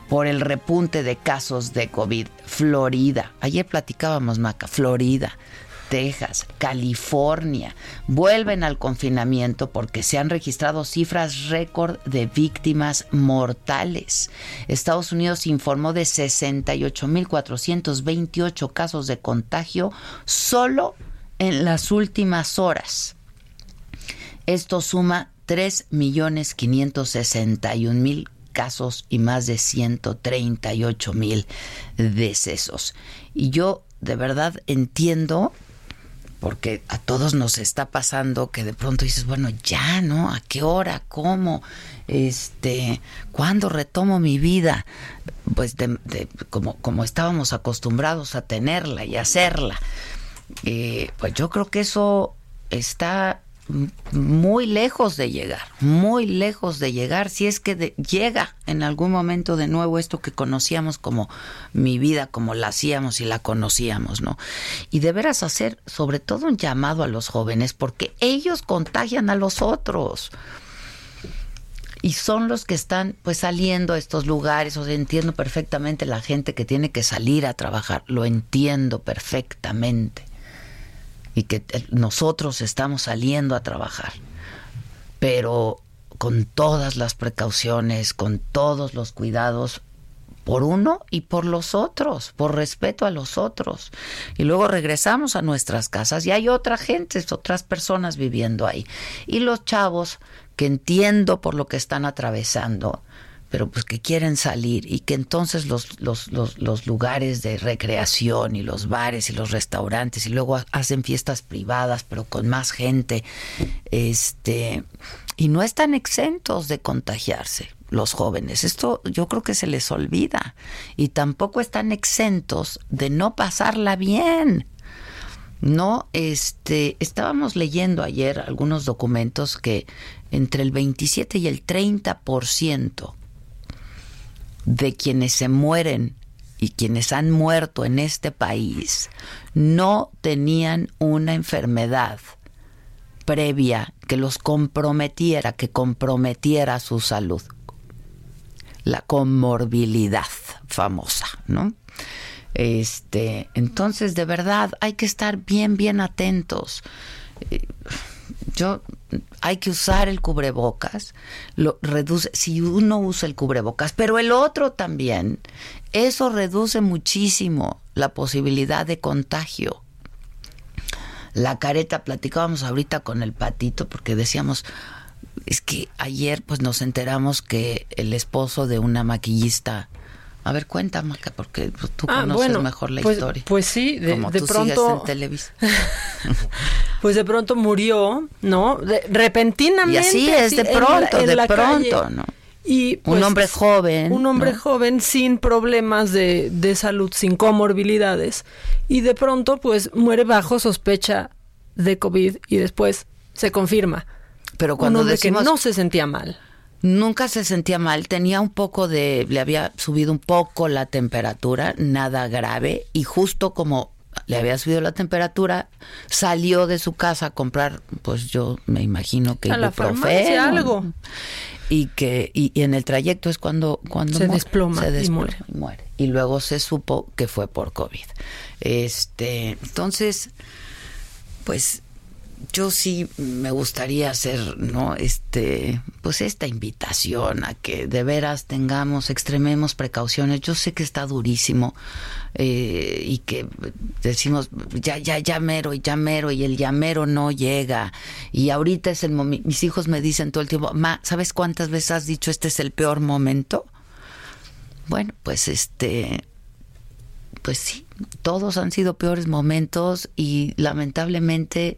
por el repunte de casos de COVID. Florida, ayer platicábamos, Maca, Florida, Texas, California, vuelven al confinamiento porque se han registrado cifras récord de víctimas mortales. Estados Unidos informó de 68.428 casos de contagio solo en las últimas horas. Esto suma 3.561.000 casos y más de 138.000 decesos. Y yo de verdad entiendo porque a todos nos está pasando que de pronto dices, bueno, ya, ¿no? ¿A qué hora? ¿Cómo? Este, ¿cuándo retomo mi vida? Pues como, como estábamos acostumbrados a tenerla y hacerla. Eh, pues yo creo que eso está muy lejos de llegar, muy lejos de llegar, si es que llega en algún momento de nuevo esto que conocíamos como mi vida, como la hacíamos y la conocíamos, ¿no? Y de veras hacer sobre todo un llamado a los jóvenes, porque ellos contagian a los otros. Y son los que están pues saliendo a estos lugares, o sea, entiendo perfectamente la gente que tiene que salir a trabajar, lo entiendo perfectamente y que nosotros estamos saliendo a trabajar, pero con todas las precauciones, con todos los cuidados por uno y por los otros, por respeto a los otros. Y luego regresamos a nuestras casas y hay otra gente, otras personas viviendo ahí. Y los chavos que entiendo por lo que están atravesando, pero pues que quieren salir y que entonces los, los, los, lugares de recreación y los bares y los restaurantes y luego hacen fiestas privadas pero con más gente este y no están exentos de contagiarse los jóvenes. Esto yo creo que se les olvida y tampoco están exentos de no pasarla bien. No este estábamos leyendo ayer algunos documentos que entre el 27 y el 30% de quienes se mueren y quienes han muerto en este país no tenían una enfermedad previa que los comprometiera, que comprometiera su salud. La comorbilidad famosa, ¿no? Este, entonces de verdad hay que estar bien bien atentos. Eh, yo hay que usar el cubrebocas, lo reduce si uno usa el cubrebocas, pero el otro también, eso reduce muchísimo la posibilidad de contagio. La careta, platicábamos ahorita con el patito porque decíamos, es que ayer pues nos enteramos que el esposo de una maquillista a ver, cuéntame, porque tú ah, conoces mejor la pues, historia. Pues sí, de, de pronto. pues de pronto murió, ¿no? repentinamente. Y así es, de pronto, de pronto, ¿no? Y un pues, hombre joven. Un hombre joven sin problemas de, de salud, sin comorbilidades. Y de pronto, pues muere bajo sospecha de COVID y después se confirma. Pero cuando que no se sentía mal. Nunca se sentía mal, tenía un poco de, le había subido un poco la temperatura, nada grave, y justo como le había subido la temperatura, salió de su casa a comprar, pues yo me imagino que a la farmacia, algo. Y que y, en el trayecto es cuando cuando se desploma, se y, muere. y muere. Y luego se supo que fue por COVID. Este, entonces, pues yo sí me gustaría hacer, ¿no? Este, pues esta invitación a que de veras tengamos, extrememos precauciones. Yo sé que está durísimo eh, y que decimos ya, ya, llamero, llamero y el llamero no llega. Y ahorita es el momento. Mis hijos me dicen todo el tiempo, ma, ¿sabes cuántas veces has dicho este es el peor momento? Bueno, pues este, pues sí, todos han sido peores momentos y lamentablemente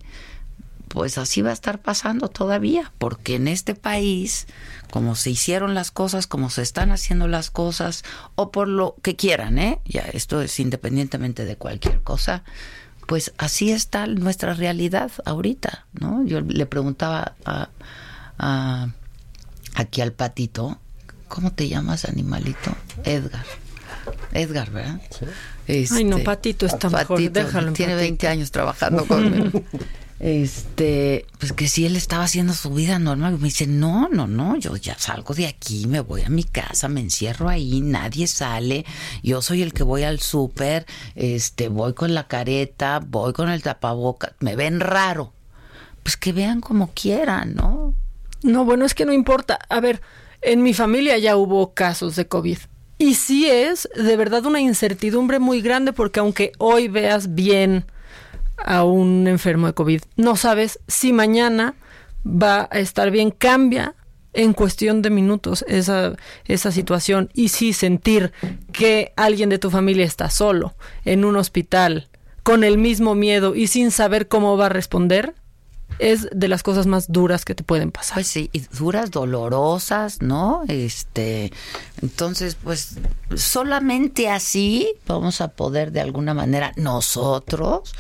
pues así va a estar pasando todavía, porque en este país, como se hicieron las cosas, como se están haciendo las cosas, o por lo que quieran, ¿eh? Ya esto es independientemente de cualquier cosa, pues así está nuestra realidad ahorita, ¿no? Yo le preguntaba a, aquí al patito, ¿cómo te llamas animalito? Edgar. Edgar, ¿verdad? Ay, no, este, Patito está mejor, déjalo. Tiene 20 años trabajando conmigo. este, pues que si él estaba haciendo su vida normal, me dice, no, no, no, yo ya salgo de aquí, me voy a mi casa, me encierro ahí, nadie sale, yo soy el que voy al súper, este, voy con la careta, voy con el tapaboca, me ven raro, pues que vean como quieran, ¿no? No, bueno, es que no importa, a ver, en mi familia ya hubo casos de COVID. Y sí es de verdad una incertidumbre muy grande porque aunque hoy veas bien a un enfermo de COVID. No sabes si mañana va a estar bien. Cambia en cuestión de minutos esa, esa situación. Y si sentir que alguien de tu familia está solo en un hospital con el mismo miedo y sin saber cómo va a responder, es de las cosas más duras que te pueden pasar. Pues sí, y duras, dolorosas, ¿no? Este, entonces, pues solamente así vamos a poder de alguna manera nosotros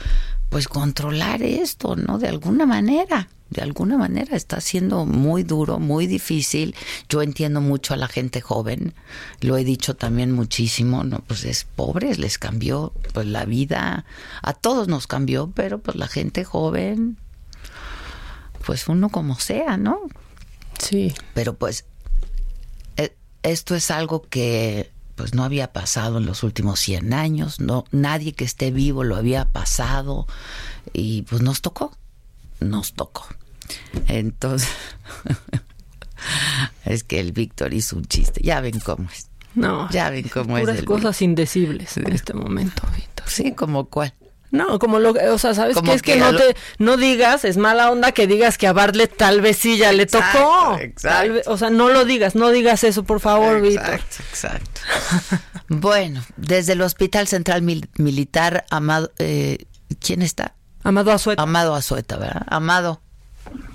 pues controlar esto, ¿no? De alguna manera, de alguna manera está siendo muy duro, muy difícil. Yo entiendo mucho a la gente joven, lo he dicho también muchísimo, ¿no? Pues es pobres, les cambió pues la vida, a todos nos cambió, pero pues la gente joven, pues uno como sea, ¿no? Sí. Pero pues e, esto es algo que pues no había pasado en los últimos 100 años, no nadie que esté vivo lo había pasado y pues nos tocó, nos tocó. Entonces es que el Víctor hizo un chiste, ya ven cómo es. No, ya ven cómo es. Puras cosas indecibles en este momento, Víctor. Sí, como cuál. No, como lo, o sea, ¿sabes qué? Es que, no te, no digas, es mala onda que digas que a Bartlett tal vez sí ya le tocó. Exacto. o sea, no lo digas, no digas eso, por favor, Víctor. Exacto, exacto. bueno, desde el Hospital Central Militar, Amado, eh, ¿quién está? Amado Azueta. Amado Azueta, ¿verdad? Amado.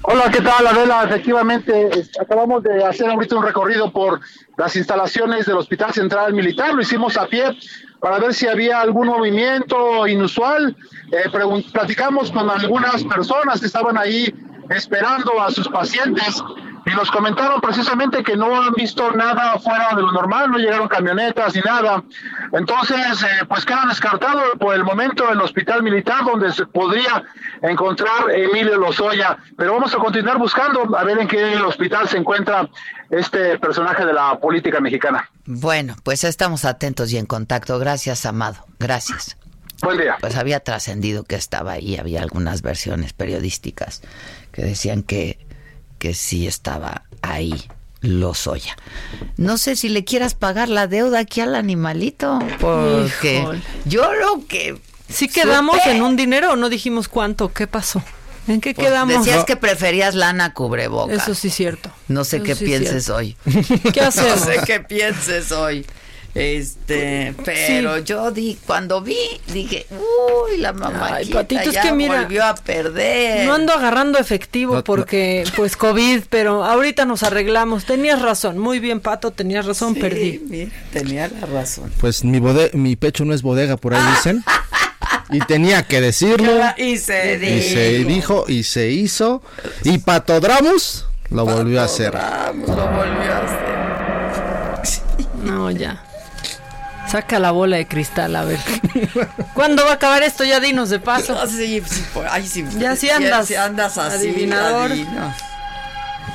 Hola, ¿qué tal, Adela? Efectivamente, acabamos de hacer ahorita un recorrido por las instalaciones del Hospital Central Militar, lo hicimos a pie para ver si había algún movimiento inusual. Eh, platicamos con algunas personas que estaban ahí esperando a sus pacientes y nos comentaron precisamente que no han visto nada fuera de lo normal, no llegaron camionetas ni nada. Entonces, eh, pues quedan descartados por el momento el hospital militar donde se podría encontrar Emilio Lozoya. Pero vamos a continuar buscando a ver en qué hospital se encuentra este personaje de la política mexicana. Bueno, pues estamos atentos y en contacto. Gracias, Amado. Gracias. Buen día. Pues había trascendido que estaba ahí, había algunas versiones periodísticas que decían que que sí estaba ahí Lozoya. No sé si le quieras pagar la deuda aquí al animalito, porque yo lo que... ¿Sí quedamos en un dinero o no dijimos cuánto? ¿Qué pasó? ¿En qué pues quedamos? Decías que preferías lana cubreboca. Eso sí es cierto. No sé qué pienses hoy. ¿Qué hacemos? No sé qué pienses hoy. Este, pero yo di, cuando vi, dije, uy, la mamá ya que mira, volvió a perder. No ando agarrando efectivo porque, pues, COVID, pero ahorita nos arreglamos. Tenías razón, muy bien, Pato, tenías razón, perdí. tenía la razón. Pues mi, mi pecho no es bodega, por ahí dicen. y tenía que decirlo. Y se dijo. Y se dijo y se hizo. Y Pato Dramos lo volvió a hacer. Lo volvió a hacer. No, ya. Saca la bola de cristal, a ver. ¿Cuándo va a acabar esto? Ya dinos de paso. Ah, sí, sí, sí, ya si andas, andas así, adivinador.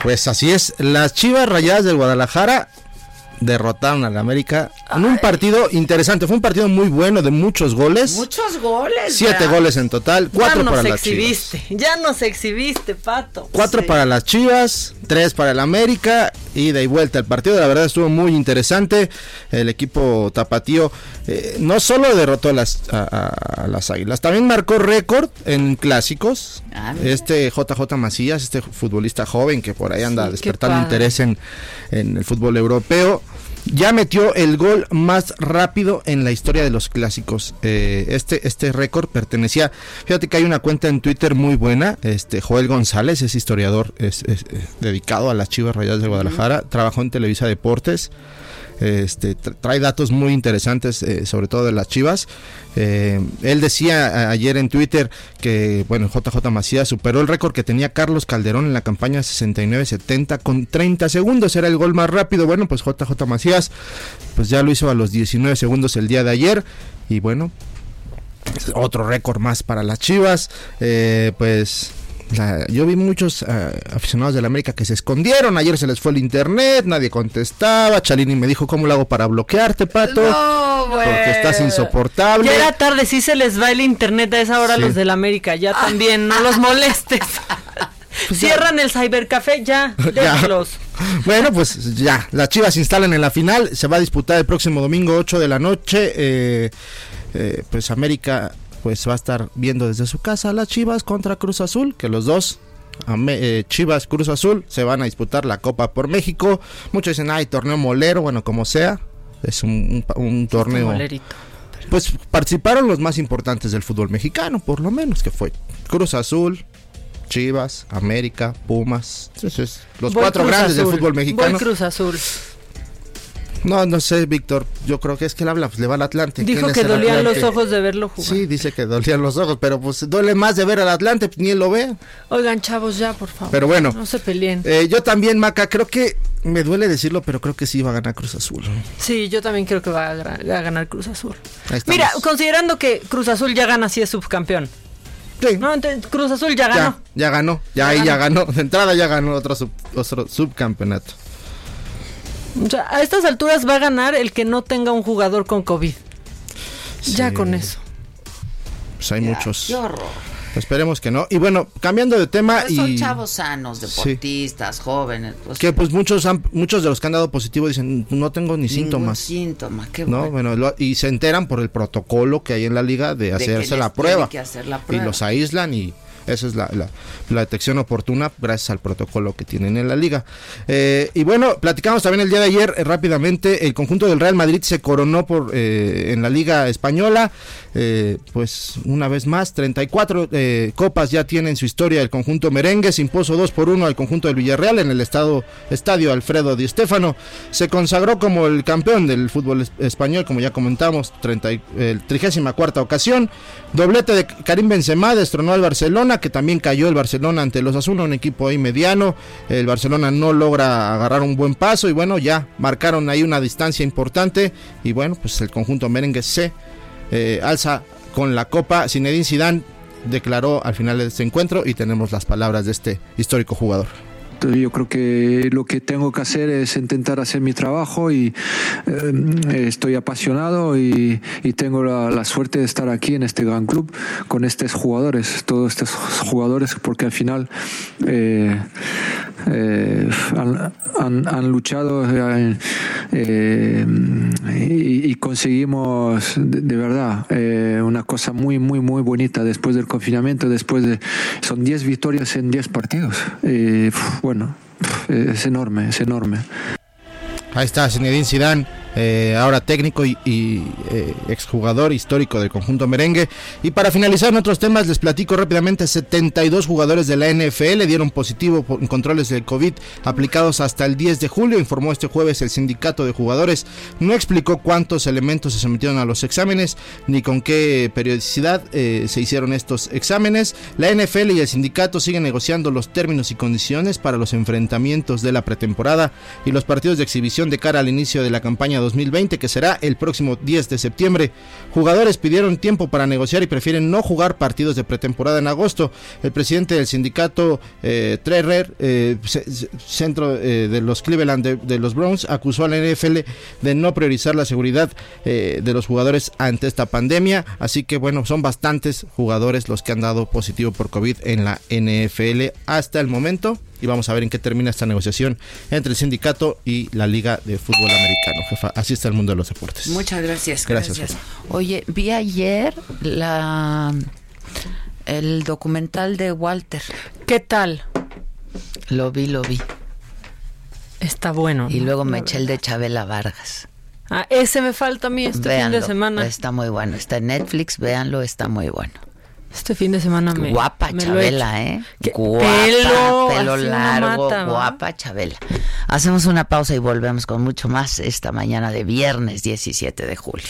Pues así es. Las Chivas Rayadas del Guadalajara derrotaron al América en un partido interesante. Fue un partido muy bueno, de muchos goles. Muchos goles. Siete ¿verdad? goles en total, cuatro ya para las Chivas. exhibiste, ya nos exhibiste, Pato. Cuatro para las Chivas, tres para el América, ida y vuelta. El partido, la verdad, estuvo muy interesante. El equipo tapatío eh, no solo derrotó a las, a, las Águilas, también marcó récord en clásicos. Ah, este JJ Macías, este futbolista joven que por ahí anda Sí, despertando interés en, en el fútbol europeo. Ya metió el gol más rápido en la historia de los clásicos. Eh, este este récord pertenecía. Fíjate que hay una cuenta en Twitter muy buena. Este Joel González es historiador, es, es, eh, dedicado a las Chivas Rayadas de Guadalajara. Trabajó en Televisa Deportes. Este, tra- trae datos muy interesantes, eh, sobre todo de las Chivas. Eh, él decía ayer en Twitter que, bueno, JJ Macías superó el récord que tenía Carlos Calderón en la campaña 69-70 con 30 segundos. Era el gol más rápido. Bueno, pues JJ Macías, pues ya lo hizo a los 19 segundos el día de ayer. Y bueno, otro récord más para las Chivas. Eh, pues la- yo vi muchos eh, aficionados de la América que se escondieron. Ayer se les fue el internet, nadie contestaba. Chalini me dijo cómo lo hago para bloquearte, pato. No, güey. Porque estás insoportable. Ya era tarde, sí se les va el internet a esa hora a Sí. los del América, ya también, no los molestes. Cierran el cybercafé, ya, Ya. déjalos. Bueno, pues ya, las Chivas se instalan en la final, se va a disputar el próximo domingo 8 de la noche, eh, eh, pues América pues va a estar viendo desde su casa las Chivas contra Cruz Azul, que los dos, eh, Chivas, Cruz Azul, se van a disputar la Copa por México, muchos dicen, ay, torneo molero, bueno, como sea, es un, un- un torneo... Molerito. Pues participaron los más importantes del fútbol mexicano, por lo menos, que fue Cruz Azul, Chivas, América, Pumas, los Voy cuatro Cruz grandes Azul, del fútbol mexicano. Voy Cruz Azul. No, no sé, Víctor. Yo creo que es que él habla, pues, le va al Atlante. Dijo ¿Quién es que dolían los ojos de verlo jugar. Sí, dice que dolían los ojos, pero pues duele más de ver al Atlante, pues, ni él lo ve. Oigan, chavos, ya, por favor. Pero bueno. No se peleen. Eh, yo también, Maca, creo que me duele decirlo, pero creo que sí va a ganar Cruz Azul. Sí, yo también creo que va a, a ganar Cruz Azul. Mira, considerando que Cruz Azul ya gana si es subcampeón. Sí. No, entonces Cruz Azul ya ganó. ya, ya ganó, ya, ahí ya ganó. De entrada ya ganó otro, sub- otro subcampeonato. O sea, a estas alturas va a ganar el que no tenga un jugador con COVID. Ya con eso. Pues hay muchos. Qué horror. Esperemos que no. Y bueno, cambiando de tema Pero son y chavos sanos, deportistas, jóvenes. Pues, que pues muchos han- muchos de los que han dado positivo dicen no tengo ni síntomas. síntoma, qué No, bueno. bueno, lo- y se enteran por el protocolo que hay en la liga de que hacerse les la prueba. que hacer la Y prueba. los aíslan y esa es la, la- detección oportuna gracias al protocolo que tienen en la liga. Eh, y bueno, platicamos también el día de ayer eh, rápidamente, el conjunto del Real Madrid se coronó por eh, en la liga española, pues una vez más, 34 eh, copas ya tiene en su historia el conjunto merengue, se impuso 2 por 1 al conjunto del Villarreal en el estado, estadio Alfredo Di Stéfano, se consagró como el campeón del fútbol es- español, como ya comentamos, 30, y- el 34 ocasión, doblete de Karim Benzema destronó al Barcelona, que también cayó el Barcelona ante los Asuna, un equipo ahí mediano, el Barcelona no logra agarrar un buen paso y bueno, ya marcaron ahí una distancia importante y bueno, pues el conjunto merengue se eh, alza con la copa. Zinedine Zidane declaró al final de este encuentro y tenemos las palabras de este histórico jugador. Entonces yo creo que lo que tengo que hacer es intentar hacer mi trabajo y eh, estoy apasionado y, tengo la, suerte de estar aquí en este gran club con estos jugadores, todos estos jugadores, porque al final eh, eh, han, luchado y, conseguimos de, verdad una cosa muy, muy, muy bonita después del confinamiento, después de... Son 10 victorias en 10 partidos. Bueno, es enorme, es enorme. Ahí está Zinedine Zidane, eh, ahora técnico y, eh, exjugador histórico del conjunto merengue. Y para finalizar en otros temas, les platico rápidamente, 72 jugadores de la NFL dieron positivo por controles del COVID aplicados hasta el 10 de julio, informó este jueves el sindicato de jugadores. No explicó cuántos elementos se sometieron a los exámenes ni con qué periodicidad eh, se hicieron estos exámenes. La NFL y el sindicato siguen negociando los términos y condiciones para los enfrentamientos de la pretemporada y los partidos de exhibición de cara al inicio de la campaña 2020 que será el próximo 10 de septiembre. Jugadores pidieron tiempo para negociar y prefieren no jugar partidos de pretemporada en agosto. El presidente del sindicato eh, eh, centro eh, de los Cleveland de, de, los Browns, acusó a la NFL de no priorizar la seguridad eh, de los jugadores ante esta pandemia. Así que bueno, son bastantes jugadores los que han dado positivo por COVID en la NFL hasta el momento y vamos a ver en qué termina esta negociación entre el sindicato y la Liga de Fútbol Americano, jefa. Así está el mundo de los deportes. Muchas gracias. Gracias. gracias. Oye, vi ayer la el documental de Walter. ¿Qué tal? Lo vi, lo vi. Está bueno. Y luego me eché el de Chabela Vargas. Ah, ese me falta a mí este véanlo, fin de semana. Está muy bueno. Está en Netflix, véanlo, está muy bueno. Este fin de semana me. Guapa me Chabela, ¿eh? Guapa, Pelo, largo, guapa Chabela. Hacemos una pausa y volvemos con mucho más esta mañana de viernes 17 de julio.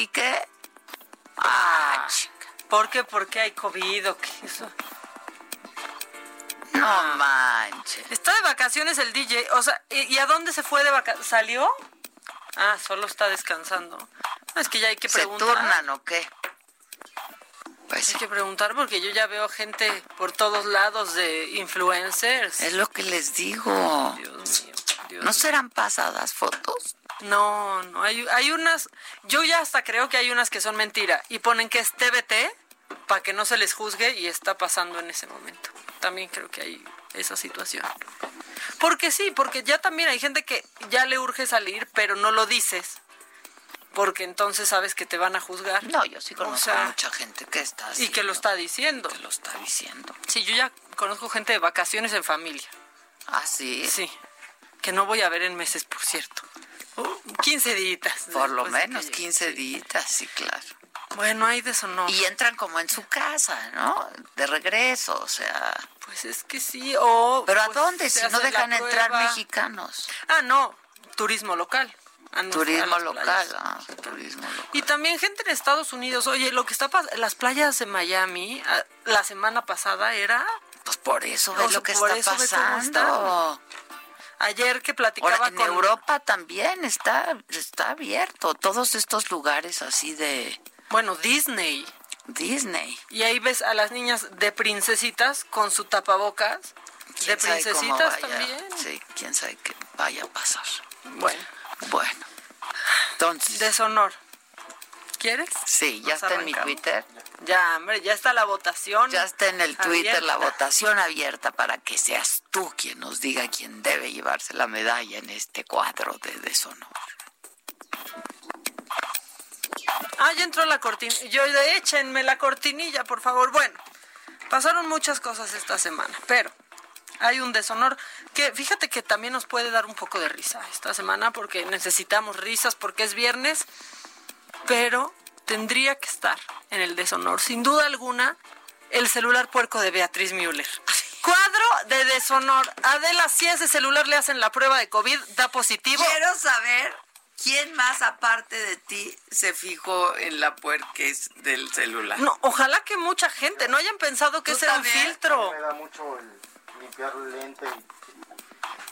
Quique? Ah, chica. ¿Por qué? Porque hay COVID o qué? Eso. No manches. Está de vacaciones el DJ. O sea, ¿y, y a dónde se fue de vacaciones? ¿Salió? Ah, solo está descansando. No, es que ya hay que ¿Se preguntar. turnan o qué? Pues hay que preguntar porque yo ya veo gente por todos lados de influencers. Es lo que les digo. Dios mío. Dios ¿No mío. serán pasadas fotos? No, no, hay, hay unas, yo ya hasta creo que hay unas que son mentira y ponen que es TBT para que no se les juzgue y está pasando en ese momento. También creo que hay esa situación. Porque sí, porque ya también hay gente que ya le urge salir, pero no lo dices. Porque entonces sabes que te van a juzgar. No, yo sí conozco O sea, a mucha gente que está así. Y que lo está diciendo. Que lo está diciendo. Sí, yo ya conozco gente de vacaciones en familia. ¿Ah, sí? Sí. Que no voy a ver en meses, por cierto. Uh, 15 días. Por lo menos 15 días, sí, claro. Bueno, hay de eso no. Y entran como en su casa, ¿no? De regreso, o sea. Pues es que sí, o... ¿Pero a pues, dónde? Si no dejan entrar mexicanos. Ah, no, turismo local. A nuestra- a Turismo local, ah, turismo local. Y también gente en Estados Unidos. Oye, lo que está pasando, las playas de Miami, ah, la semana pasada era... Pues por eso O ves sea, lo que por está eso ve pasando. Ayer que platicaba Ahora, en con... Europa también está, está abierto. Todos estos lugares así de Bueno, Disney. Disney. Y ahí ves a las niñas de princesitas con su tapabocas. De ¿Quién sabe cómo princesitas vaya? también. Sí, quién sabe qué vaya a pasar. Bueno, Bueno, entonces, deshonor. ¿Quieres? sí, ya Nos está en mi. Twitter. Ya, hombre, ya está la votación. Ya está en el Twitter la votación abierta para que seas tú quien nos diga quién debe llevarse la medalla en este cuadro de deshonor. Ah, ya entró la cortinilla. Yo de échenme la cortinilla, por favor. Bueno, pasaron muchas cosas esta semana, pero hay un deshonor que fíjate que también nos puede dar un poco de risa esta semana porque necesitamos risas porque es viernes, pero tendría que estar en el deshonor, sin duda alguna, el celular puerco de Beatriz Müller. Cuadro de deshonor. Adela, si a ese celular le hacen la prueba de COVID, da positivo. Quiero saber quién más aparte de ti se fijó en la puerquez del celular. No, ojalá que mucha gente no hayan pensado que ¿Tú ese era un filtro. da mucho el limpiar el lente y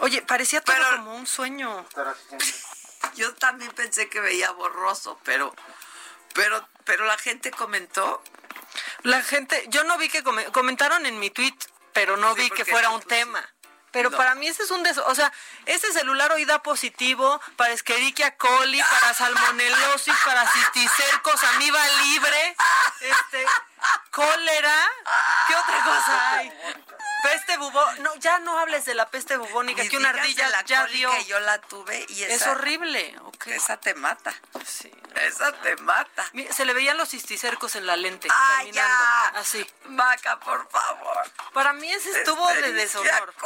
Oye, parecía todo Pero- como un sueño. Yo también pensé que veía borroso, pero, pero, pero la gente comentó. La gente, yo no vi que come- comentaron en mi tweet, pero no Sí, vi que fuera un pues, tema. Pero No. para mí ese es un des... O sea, ese celular hoy da positivo para Escherichia coli, para salmonelosis, para cisticercos, amiba libre, este, cólera. ¿Qué otra cosa hay? Peste bubónica. No, ya no hables de la peste bubónica, Ni que una ardilla la ya dio. Yo la tuve y esa, Es horrible. Esa te mata. Esa te mata. Mira, Se le veían los cisticercos en la lente. ¡Ay, caminando, ya! Así. Maca, por favor. Para mí ese estuvo de deshonor.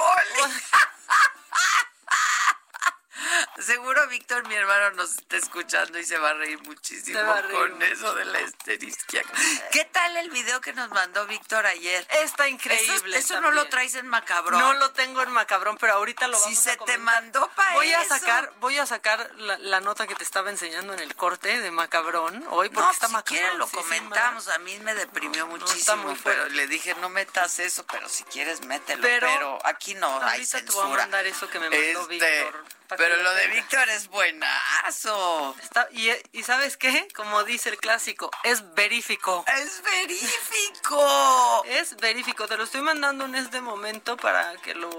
Seguro Víctor, mi hermano, nos está escuchando y se va a reír muchísimo Se a reír con mucho. eso de la esterisquia. ¿Qué tal el video que nos mandó Víctor ayer? Está increíble. Eso, eso no lo traes en Macabrón. No lo tengo en Macabrón, pero ahorita lo Si vamos se a te comentar. mandó pa' voy a eso. sacar, voy a sacar la, la nota que te estaba enseñando en el corte de Macabrón hoy porque no, está si Macabrón. quieren lo sí, comentamos. a mí me deprimió muchísimo, pero le dije no metas eso, pero si quieres mételo. Pero- Pero, aquí no hay Ahorita te voy a censura. mandar eso que me mandó Este, Víctor, Pero lo de. Víctor es buenazo. Está- y, y ¿sabes qué? Como dice el clásico, es verífico. Es verífico. Es verífico. Te lo estoy mandando en este momento para que lo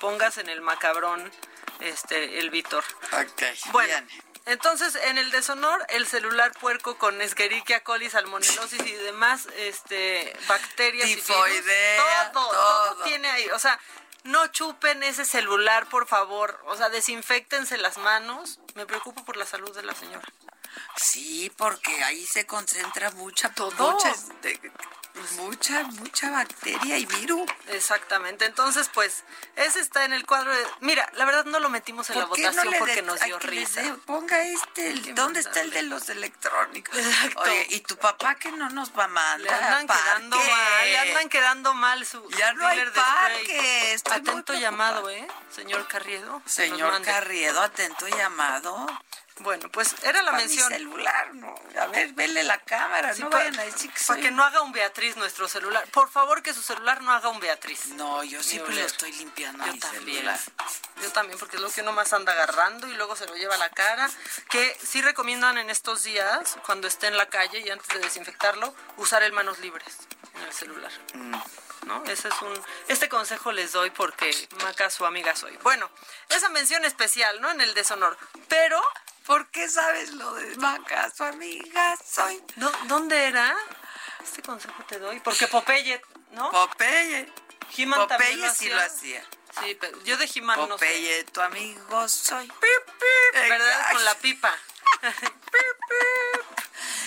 pongas en el Macabrón, este, el Víctor. Ok, Bueno, bien. entonces en el deshonor, el celular puerco con Escherichia coli, salmonelosis y demás este, bacterias y virus, todo, todo. tiene ahí. O sea, no chupen ese celular, por favor. O sea, desinfectense las manos. Me preocupo por la salud de la señora. Sí, porque ahí se concentra mucha, Todo. mucha, este, mucha, mucha bacteria y virus. Exactamente. Entonces, pues, ese está en el cuadro de... Mira, la verdad no lo metimos en la ¿Por qué no votación le porque de- nos dio risa. ponga este, el- ¿dónde está el de los electrónicos? Oye, y tu papá que no nos va a Le andan parque? quedando mal, le andan quedando mal su Ya no hay parque, estoy Atento llamado, ¿eh? Señor Carriedo. Señor. Carriedo, atento llamado. Bueno, pues era la Pa' mi mención. celular, no. A ver, vele la cámara, Sí, no pa- vayan a decir que Para soy... que no haga un Beatriz nuestro celular. Por favor, que su celular no haga un Beatriz. No, yo siempre oler. lo estoy limpiando Yo mi también. celular. Yo también, porque es lo que uno más anda agarrando y luego se lo lleva a la cara. Que sí recomiendan en estos días, cuando esté en la calle y antes de desinfectarlo, usar el manos libres en el celular. Mm. ¿No? Ese es un, este consejo les doy porque Maca su amiga soy. Bueno, esa mención especial, ¿no? En el deshonor. Pero, ¿Por qué sabes lo de Maca, su amiga soy? ¿dó- ¿dónde era? Este consejo te doy. Porque Popeye, ¿no? Popeye. He-Man Popeye sí lo hacía. Sí, pero yo de He-Man no sé. Popeye, tu amigo soy. ¿Verdad? Exacto. Con la pipa.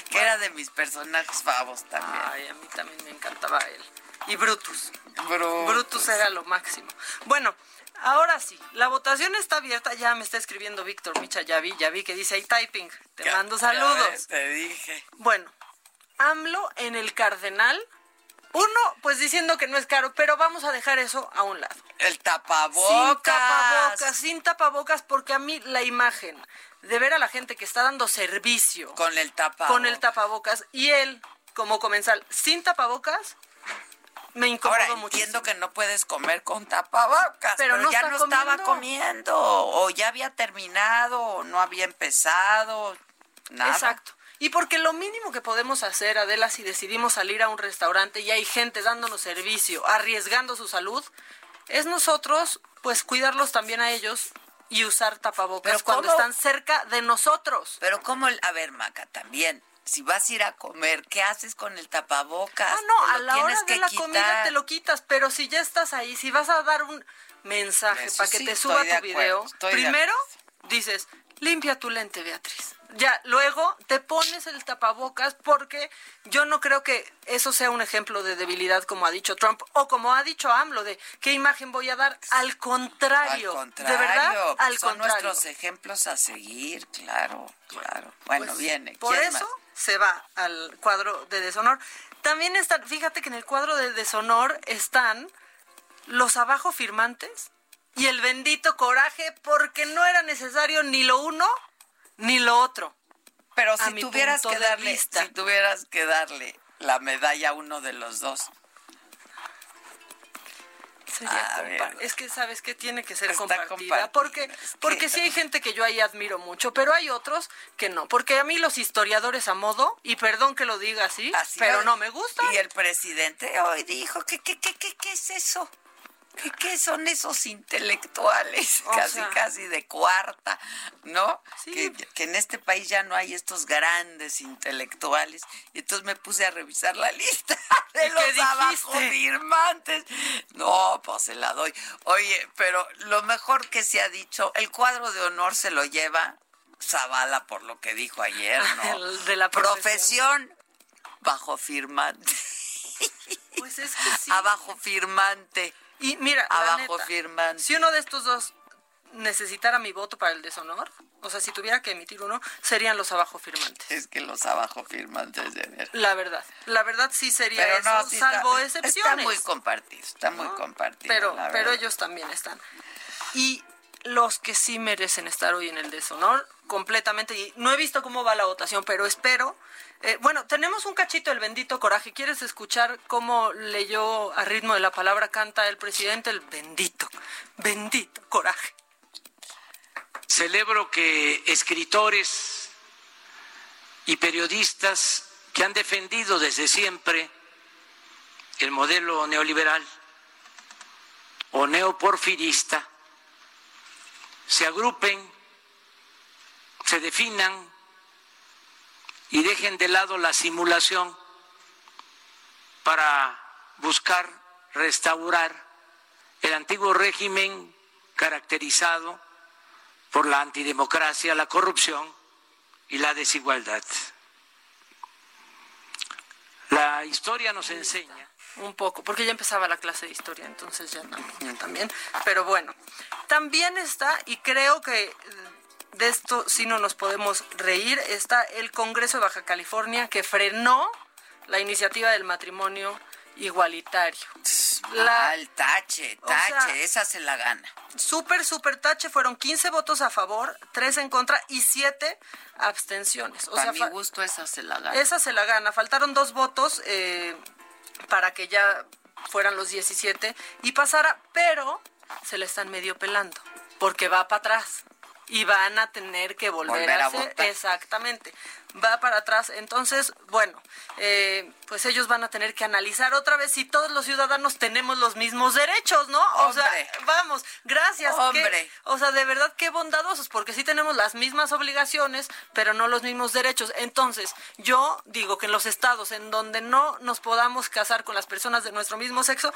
Que era de mis personajes favos también. Ay, a mí también me encantaba él. Y Brutus. Brutus. Brutus era lo máximo. Bueno, ahora sí, la votación está abierta. Ya me está escribiendo Víctor Micha, ya vi, ya vi que dice ahí typing. Te Ya- mando ves, saludos. Te dije. Bueno, AMLO en el Cardenal. Uno, pues diciendo que no es caro, pero vamos a dejar eso a un lado. El tapabocas. Sin tapabocas, sin tapabocas, porque a mí la imagen de ver a la gente que está dando servicio Con el tapabocas. con el tapabocas y él como comensal sin tapabocas me incomodó Ahora mucho. entiendo que no puedes comer con tapabocas, Pero pero, no ya no estaba comiendo. o ya había terminado, o no había empezado, nada. Exacto. Y porque lo mínimo que podemos hacer, Adela, si decidimos salir a un restaurante y hay gente dándonos servicio, arriesgando su salud, es nosotros, pues, cuidarlos también a ellos y usar tapabocas Pero cuando están cerca de nosotros. Pero como, el, a ver, Maca, también, si vas a ir a comer, ¿qué haces con el tapabocas? Ah, no, a la hora de la quitar. comida te lo quitas, pero si ya estás ahí, si vas a dar un mensaje Eso para que sí te suba tu video, estoy primero dices, limpia tu lente, Beatriz. Ya, luego te pones el tapabocas porque yo no creo que eso sea un ejemplo de debilidad como ha dicho Trump o como ha dicho AMLO de qué imagen voy a dar. Al contrario, Al contrario, de verdad, al son contrario. nuestros ejemplos a seguir, claro, claro. Bueno, Pues, viene. Por ¿quién eso más? Se va al cuadro de deshonor. También están, fíjate que en el cuadro de deshonor están los abajo firmantes y el bendito coraje porque no era necesario ni lo uno ni lo otro. Pero si tuvieras que darle, si tuvieras que darle la medalla a uno de los dos, sería A ver. compa- Es que sabes que tiene que ser compartida. compartida, Porque, porque sí hay gente que yo ahí admiro mucho, pero hay otros que no. Porque a mí los historiadores a modo, y perdón que lo diga así, pero es. no me gusta. Y el presidente hoy dijo que qué qué qué qué es eso? ¿Qué, qué son esos intelectuales? O casi, sea. casi de cuarta, ¿no? Que, que en este país ya no hay estos grandes intelectuales. Y entonces me puse a revisar la lista de ¿Y los abajo firmantes. No, pues se la doy. Oye, pero lo mejor que se ha dicho, el cuadro de honor se lo lleva Zavala por lo que dijo ayer, ¿no? El de la profesión bajo firmante. Pues es que sí. Abajo firmante. Y mira, abajo neta. Si uno de estos dos necesitara mi voto para el deshonor, o sea, si tuviera que emitir uno, serían los abajo firmantes. Es que los abajo firmantes de ver. La verdad, la verdad sí sería Pero eso, no, sí está- salvo está excepciones. muy compartido, está muy compartido. pero, la pero ellos también están. Y los que sí merecen estar hoy en el deshonor, completamente. Y no he visto cómo va la votación, pero espero. Eh, bueno, tenemos un cachito, el bendito coraje. ¿Quieres escuchar cómo leyó a ritmo de la palabra canta el presidente? El bendito, bendito coraje. Celebro que escritores y periodistas que han defendido desde siempre el modelo neoliberal o neoporfirista se agrupen, se definan y dejen de lado la simulación para buscar restaurar el antiguo régimen caracterizado por la antidemocracia, la corrupción y la desigualdad. La historia nos enseña. Un poco, porque ya empezaba la clase de historia, entonces ya no, ya también. Pero bueno, también está, y creo que de esto sí no nos podemos reír, está el Congreso de Baja California que frenó la iniciativa del matrimonio igualitario. El tache, O tache, sea, esa se la gana. Súper, súper tache, fueron 15 votos a favor, 3 en contra y 7 abstenciones. O Para sea, mi gusto esa se la gana. esa se la gana. Faltaron dos votos eh, para que ya fueran los 17 y pasara, pero se le están medio pelando porque va para atrás y van a tener que volver, Volver a hacer- votar. Exactamente, va para atrás. Entonces, bueno, eh, pues ellos van a tener que analizar otra vez si todos los ciudadanos tenemos los mismos derechos, ¿no? O sea, vamos, gracias. Hombre. o sea, de verdad qué bondadosos, porque sí tenemos las mismas obligaciones, pero no los mismos derechos. Entonces, yo digo que en los estados en donde no nos podamos casar con las personas de nuestro mismo sexo,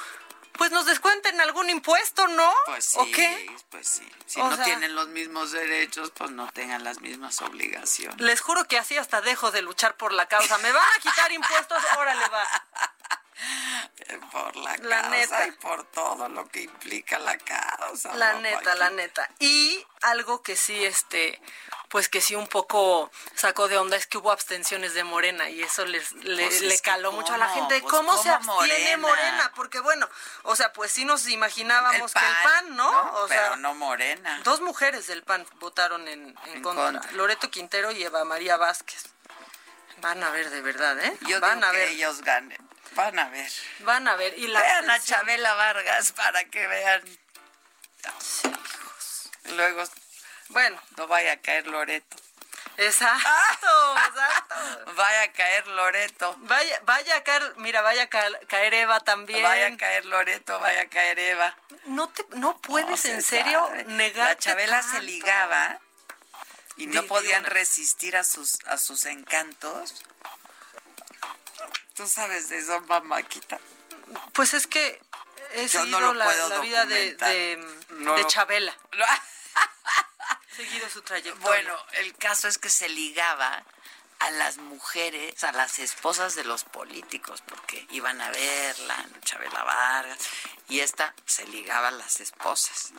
pues nos descuenten algún impuesto, ¿no? Pues sí, ¿O qué? pues sí. Si O no sea- tienen los mismos derechos, pues no tengan las mismas obligaciones. Les juro que así hasta dejo de luchar por la causa. ¿Me van a quitar impuestos? Órale, va. Por la, La causa neta. y por todo lo que implica la causa. La neta, la neta. Y algo que sí, este, pues que sí un poco sacó de onda es que hubo abstenciones de Morena y eso les, le, Pues le que caló mucho a la gente. Pues ¿Cómo, se ¿cómo abstiene Morena? Morena? Porque bueno, o sea, pues sí nos imaginábamos El que el PAN, ¿no? ¿no? O Pero sea, no Morena. Dos mujeres del PAN votaron en, en En contra. contra. Loreto Quintero y Eva María Vázquez. Van a ver de verdad, ¿eh? Yo Van digo a que ver. ellos ganen. Van a ver. Van a ver. Y la Vean a Chabela Vargas para que vean. Luego Bueno, no vaya a caer Loreto. Exacto, exacto. Vaya a caer Loreto. Vaya, vaya a caer, mira, vaya a caer, caer Eva también. Vaya a caer Loreto, vaya a caer Eva. No te, no puedes No se en serio negar. La Chabela se ligaba y no podían resistir a sus a sus encantos. Tú sabes de eso, mamáquita. Pues es que he Yo seguido la, vida de, de, No de Chabela. Seguido su trayectoria. Bueno, el caso es que se ligaba a las mujeres, a las esposas de los políticos, porque iban a verla. Chabela Vargas, y esta se ligaba a las esposas.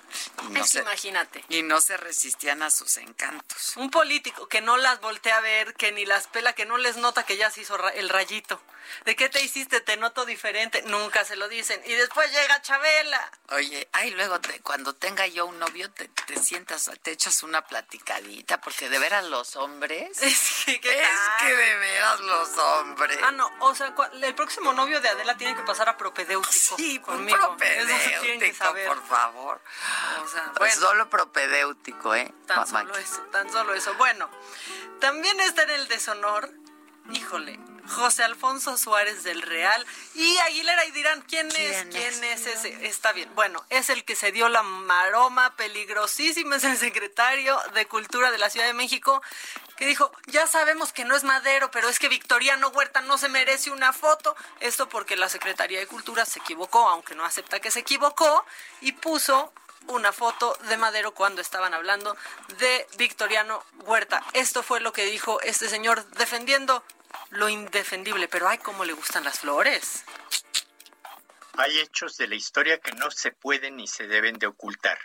Y no, Es que se, imagínate. y no se resistían a sus encantos. Un político que no las voltea a ver, que ni las pela, que no les nota que ya se hizo ra- el rayito. ¿De qué te hiciste? Te noto diferente. Nunca se lo dicen. Y después llega Chabela. Oye, ay, luego te- cuando tenga yo un novio te, te sientas, te echas una platicadita, porque de veras los hombres Es que, ¿qué es Es que de veras los hombres. Ah, no, o sea, el próximo novio de Adela tiene que pasar a propedéutico Sí, conmigo. Tienen que propedéutico, por favor. O sea, bueno. solo propedéutico, ¿eh? Tan Mamá. solo eso, tan solo eso. Bueno, también está en el deshonor, híjole, José Alfonso Suárez del Real y Aguilera y dirán, ¿quién, es? ¿Quién ¿Quién es? es ese? Está bien. Bueno, es el que se dio la maroma peligrosísima, es el secretario de Cultura de la Ciudad de México, que dijo, ya sabemos que no es Madero, pero es que Victoriano Huerta no se merece una foto. Esto porque la Secretaría de Cultura se equivocó, aunque no acepta que se equivocó, y puso una foto de Madero cuando estaban hablando de Victoriano Huerta. Esto fue lo que dijo este señor defendiendo lo indefendible, pero ay, cómo le gustan las flores. Hay hechos de la historia que no se pueden ni se deben de ocultar.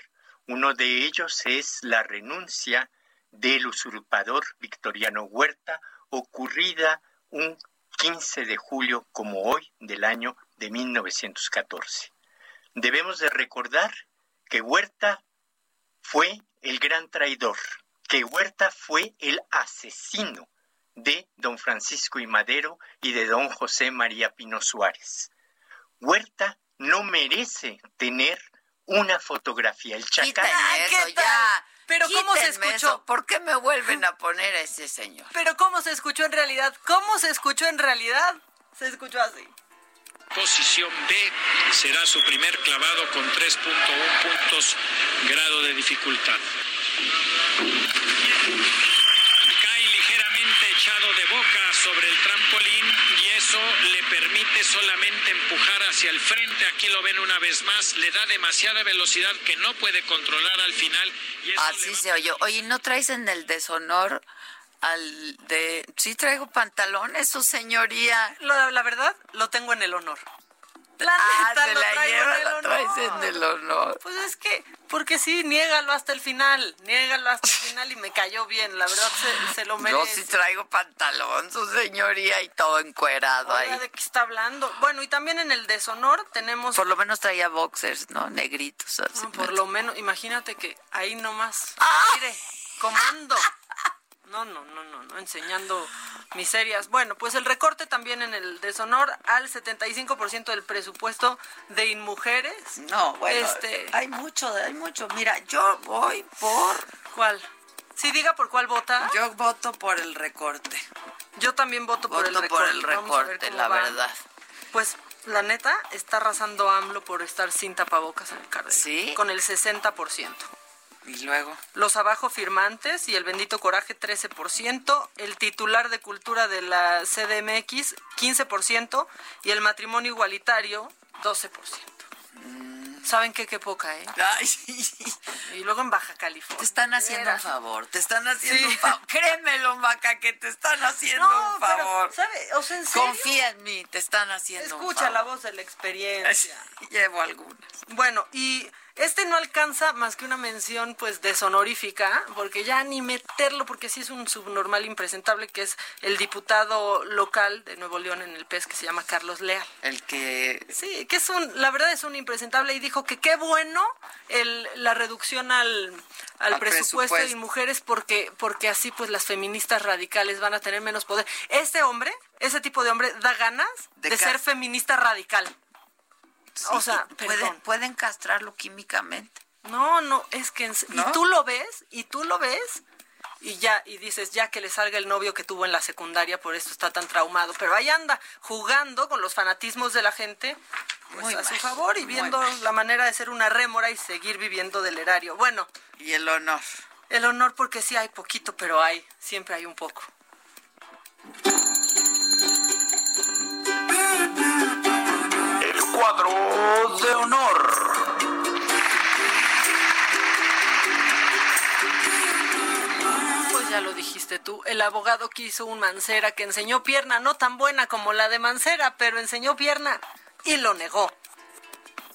Uno de ellos es la renuncia del usurpador Victoriano Huerta, ocurrida un 15 de julio como hoy del año de 1914. Debemos de recordar que Huerta fue el gran traidor, que Huerta fue el asesino de don Francisco y Madero y de don José María Pino Suárez. Huerta no merece tener una fotografía. El chacal. Quiten eso ya. Pero ¿cómo se escuchó? eso. ¿Por qué me vuelven a poner a ese señor? Pero ¿cómo se escuchó en realidad? ¿Cómo se escuchó en realidad? Se escuchó así. Posición B será su primer clavado con 3.1 puntos grado de dificultad. Echado de boca sobre el trampolín y eso le permite solamente empujar hacia el frente. Aquí lo ven una vez más, le da demasiada velocidad que no puede controlar al final. Y eso Así se oyó. Oye, ¿no traes en el deshonor al de... Sí traigo pantalones, su señoría. Lo- la verdad, lo tengo en el honor. Ah, se lo la lleva, en el la traes honor. en el honor. Pues es que, porque sí, niégalo hasta el final, niégalo hasta el final y me cayó bien, la verdad se, se lo Yo merece. sí traigo pantalón, su señoría, y todo encuerado Oiga, ahí. ¿de qué está hablando? Bueno, y también en el deshonor tenemos... Por lo menos traía boxers, ¿no? Negritos. Así. No, por lo menos, imagínate que ahí nomás, ¡Ah! mire, comando. No, no, no, no, no, enseñando miserias. Bueno, pues el recorte también en el deshonor al 75% del presupuesto de Inmujeres. No, bueno, Este, hay mucho, hay mucho. Mira, yo voy por... ¿Cuál? Sí, diga por cuál vota. Yo voto por el recorte. Yo también voto por el recorte. por el ver recorte, la va. verdad. Pues la neta está arrasando AMLO por estar sin tapabocas en el Cárdenas. ¿Sí? Con el 60%. Y luego... Los abajo firmantes y el bendito coraje 13%, el titular de cultura de la CDMX 15% y el matrimonio igualitario 12%. ¿Saben qué? Qué poca, ¿eh? Ay, sí. Y luego en Baja California. Te están haciendo un favor, te están haciendo Sí. un favor. Créemelo, Maca, que te están haciendo No, un pero, favor. ¿sabe? O sea, ¿en serio? Confía en mí, te están haciendo un Escucha favor. la voz de la experiencia. Llevo algunas. Bueno, y este no alcanza más que una mención pues deshonorífica, porque ya ni meterlo, porque sí es un subnormal impresentable, que es el diputado local de Nuevo León en el PES, que se llama Carlos Leal. El que... Sí, que es un, la verdad es un impresentable y dijo que qué bueno el, la reducción al, al Al presupuesto, presupuesto. y mujeres porque, porque así pues las feministas radicales van a tener menos poder. Este hombre, ese tipo de hombre, da ganas de, De ser feminista radical. O sea, pueden, castrarlo químicamente. No, no, es que en y tú lo ves, y tú lo ves y ya y dices ya que le salga el novio que tuvo en la secundaria, por eso está tan traumado, pero ahí anda jugando con los fanatismos de la gente pues, Muy a su favor y viendo mal. la manera de ser una rémora y seguir viviendo del erario. Bueno, Y el honor. el honor porque sí hay poquito, pero hay, siempre hay un poco. Cuadro de honor. Pues ya lo dijiste tú, el abogado que hizo un Mancera que enseñó pierna no tan buena como la de Mancera, pero enseñó pierna y lo negó.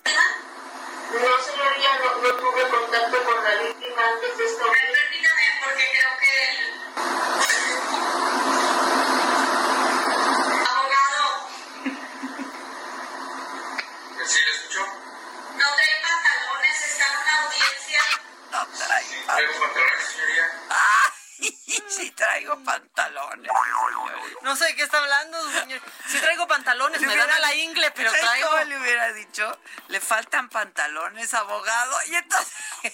No, señoría, no, no tuve contacto con la víctima antes de esto. Permítame, porque creo que traigo ¿Traigo pantalones, señoría? ¡Ay! Sí traigo pantalones. No sé de qué está hablando, señor. Si traigo pantalones, me dan a la ingle, pero ¿Sabes traigo... cómo le hubiera dicho? Le faltan pantalones, abogado. Y entonces...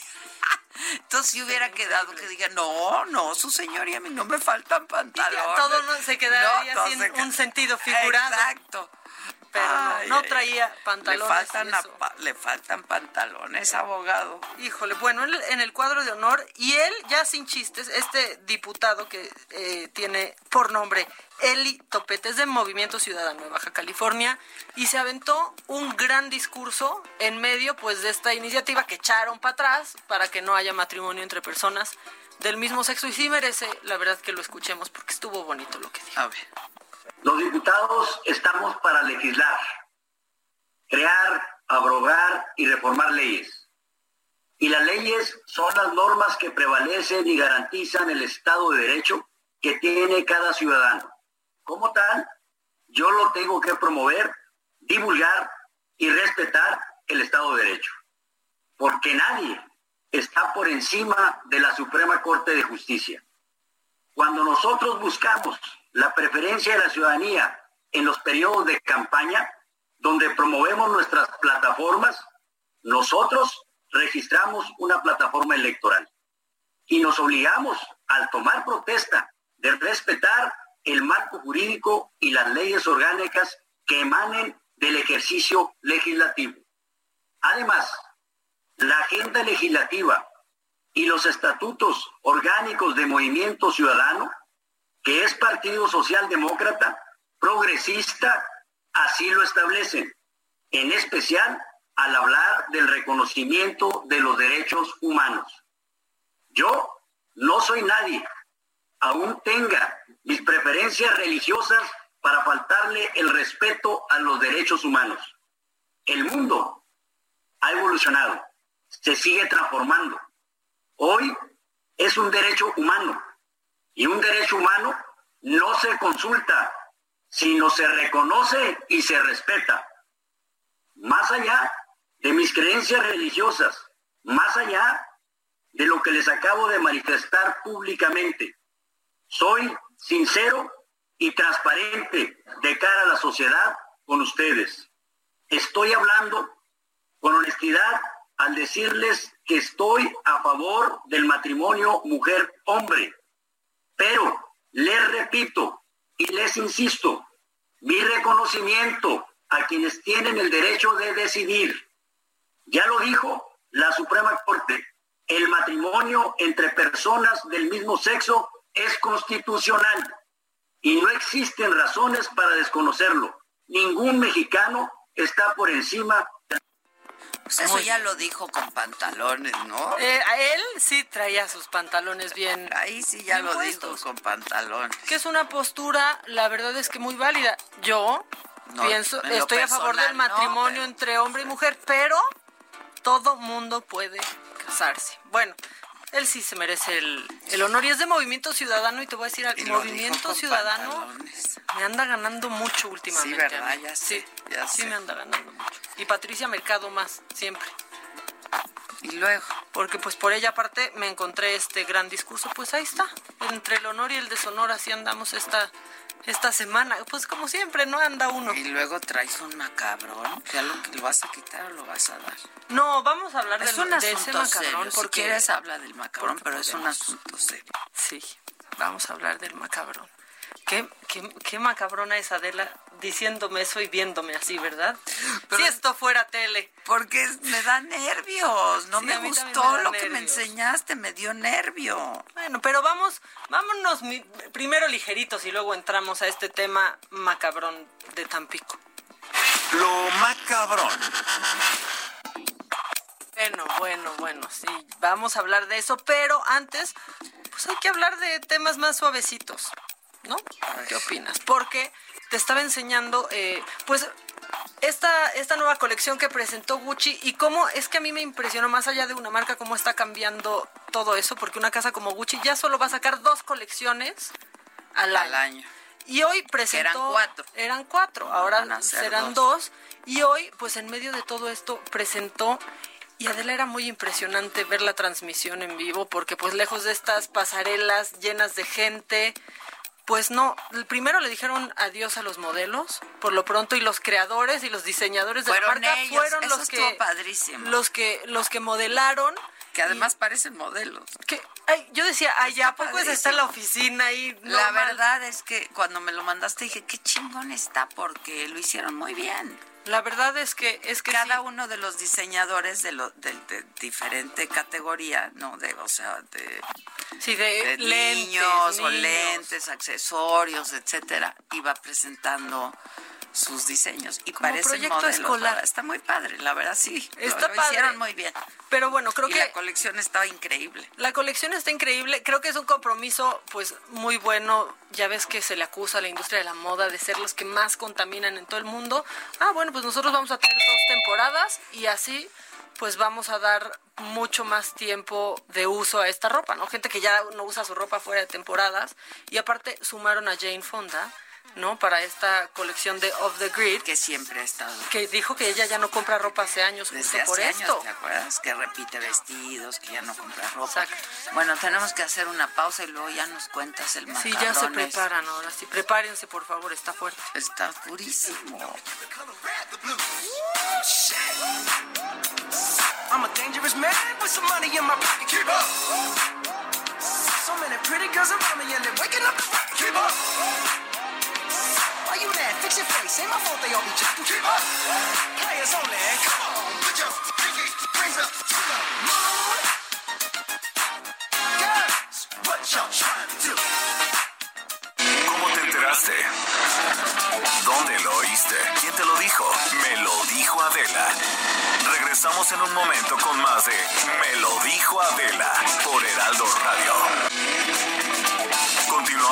Entonces si hubiera quedado que diga, no, no, su señoría, a mí no me faltan pantalones. Todo no se quedaría todo sin se un sentido figurado. Exacto. Pero no, Ay, no ay, traía pantalones. Le faltan, le faltan pantalones, abogado. Híjole, bueno, en el cuadro de honor, y él, ya sin chistes, este diputado que eh, tiene por nombre Eli Topetes de Movimiento Ciudadano de Baja California, y se aventó un gran discurso en medio pues de esta iniciativa que echaron para atrás para que no haya matrimonio entre personas del mismo sexo, y sí merece, la verdad, que lo escuchemos porque estuvo bonito lo que dijo. A ver. Los diputados estamos para legislar, crear, abrogar y reformar leyes. Y las leyes son las normas que prevalecen y garantizan el Estado de Derecho que tiene cada ciudadano. Como tal, yo lo tengo que promover, divulgar y respetar el Estado de Derecho. Porque nadie está por encima de la Suprema Corte de Justicia. Cuando nosotros buscamos la preferencia de la ciudadanía en los periodos de campaña, donde promovemos nuestras plataformas, nosotros registramos una plataforma electoral y nos obligamos al tomar protesta de respetar el marco jurídico y las leyes orgánicas que emanen del ejercicio legislativo. Además, la agenda legislativa y los estatutos orgánicos de Movimiento Ciudadano, que es Partido Socialdemócrata, progresista, así lo establecen, en especial al hablar del reconocimiento de los derechos humanos. Yo no soy nadie, aún tenga mis preferencias religiosas para faltarle el respeto a los derechos humanos. El mundo ha evolucionado, se sigue transformando. Hoy es un derecho humano y un derecho humano no se consulta, sino se reconoce y se respeta. Más allá de mis creencias religiosas, más allá de lo que les acabo de manifestar públicamente, soy sincero y transparente de cara a la sociedad con ustedes. Estoy hablando con honestidad al decirles que estoy a favor del matrimonio mujer-hombre. Pero les repito y les insisto, mi reconocimiento a quienes tienen el derecho de decidir. Ya lo dijo la Suprema Corte, el matrimonio entre personas del mismo sexo es constitucional y no existen razones para desconocerlo. Ningún mexicano está por encima Pues eso ya lo dijo con pantalones, ¿no? Eh, a él sí traía sus pantalones bien. Ahí sí ya lo puestos. dijo con pantalones. Que es una postura, la verdad es que muy válida. Yo No, pienso, estoy a favor del no, matrimonio pero- entre hombre y mujer, pero todo mundo puede casarse. Bueno, él sí se merece el, el honor y es de Movimiento Ciudadano y te voy a decir Y Movimiento Ciudadano pantalones. me anda ganando mucho últimamente. Sí, ¿verdad? Ya sí, sé, ya sí sé. me anda ganando mucho. Y Patricia Mercado más, siempre. Y luego. Porque pues por ella aparte me encontré este gran discurso, pues ahí está, entre el honor y el deshonor así andamos esta esta semana, pues como siempre, no anda uno. Y luego traes un macabrón. ¿Ya lo, lo vas a quitar o lo vas a dar? No, vamos a hablar Es del- un de ese macabrón serio. Si porque quieres habla del macabrón, porque pero es un asunto serio. Sí, vamos a hablar del macabrón. ¿Qué, qué, qué macabrona es Adela diciéndome eso y viéndome así, ¿verdad? si esto fuera tele. Porque me da nervios. No Sí, me gustó me lo que me enseñaste. Me dio nervio. Bueno, pero vamos, vámonos mi- primero ligeritos y luego entramos a este tema macabrón de Tampico. Lo macabrón. Bueno, bueno, bueno, sí, vamos a hablar de eso, pero antes, pues hay que hablar de temas más suavecitos, ¿no? ¿Qué opinas? Porque te estaba enseñando, eh, pues, esta, esta nueva colección que presentó Gucci y cómo es que a mí me impresionó más allá de una marca, cómo está cambiando todo eso, porque una casa como Gucci ya solo va a sacar dos colecciones al año. Al año. Y hoy presentó... Eran cuatro. Eran cuatro, ahora serán dos. Y hoy, pues en medio de todo esto, presentó... Y Adela era muy impresionante ver la transmisión en vivo, porque pues lejos de estas pasarelas llenas de gente, Pues no, primero le dijeron adiós a los modelos, por lo pronto, y los creadores y los diseñadores de Fueron la marca ellos, fueron eso los que padrísimo. los que los que modelaron. Que además parecen modelos. Que, ay, yo decía, ay, ya Está poco está en la oficina ahí. La verdad es que cuando me lo mandaste dije, qué chingón está porque lo hicieron muy bien. La verdad es que es que cada uno de los diseñadores de, lo, de, de diferente categoría, no de, o sea, de, Sí, de, lentes, niños o lentes, accesorios, etcétera, iba presentando sus diseños y Como parecen proyecto modelos, escolar. ¿verdad? Está muy padre, la verdad sí. lo- Está lo, padre. hicieron muy bien. Pero bueno, creo y que la colección estaba increíble. La colección está increíble, creo que es un compromiso pues muy bueno, ya ves que se le acusa a la industria de la moda de ser los que más contaminan en todo el mundo. Ah, bueno, pues nosotros vamos a tener dos temporadas y así pues vamos a dar mucho más tiempo de uso a esta ropa, ¿no? Gente que ya no usa su ropa fuera de temporadas y aparte sumaron a Jane Fonda, ¿no? Para esta colección de Off the Grid. Que siempre ha estado. Que dijo que ella ya no compra ropa hace años Desde justo por hace esto. años, ¿te acuerdas? Que repite vestidos, que ya no compra ropa. Bueno, tenemos que hacer una pausa y luego ya nos cuentas el Sí, ya se preparan ahora sí. Prepárense, por favor, está fuerte. Está durísimo. I'm a dangerous man with some money in my pocket. Keep up. So many pretty girls around me and they're waking up the rocket. Keep up. Fix face. Ain't my fault they all be. Keep up. Players only. Come on, put your? ¿Cómo te enteraste? ¿Dónde lo oíste? ¿Quién te lo dijo? Me lo dijo Adela. Regresamos en un momento con más de Me lo dijo Adela por Heraldo Radio.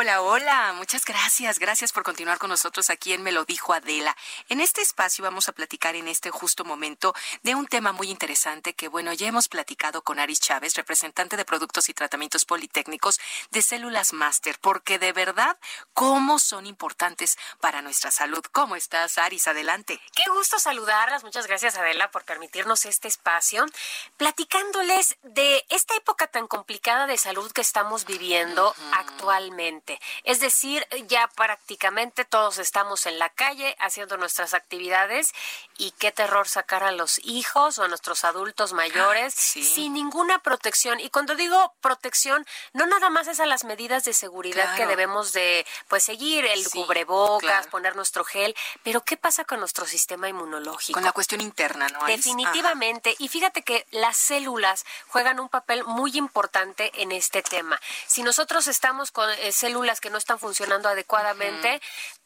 Hola, hola, muchas gracias. Gracias por continuar con nosotros aquí en Me lo dijo Adela. En este espacio vamos a platicar en este justo momento de un tema muy interesante que, bueno, ya hemos platicado con Aris Chávez, representante de Productos y Tratamientos Politécnicos de Células Master, porque de verdad, cómo son importantes para nuestra salud. ¿Cómo estás, Aris? Adelante. Qué gusto saludarlas. Muchas gracias, Adela, por permitirnos este espacio, platicándoles de esta época tan complicada de salud que estamos viviendo actualmente. Es decir, ya prácticamente todos estamos en la calle haciendo nuestras actividades y qué terror sacar a los hijos o a nuestros adultos mayores sin ninguna protección. Y cuando digo protección, no nada más es a las medidas de seguridad que debemos de pues seguir, el Sí, cubrebocas, claro. poner nuestro gel, pero ¿qué pasa con nuestro sistema inmunológico? Con la cuestión interna, ¿no? Definitivamente. Y fíjate que las células juegan un papel muy importante en este tema. Si nosotros estamos con eh, células que no están funcionando adecuadamente,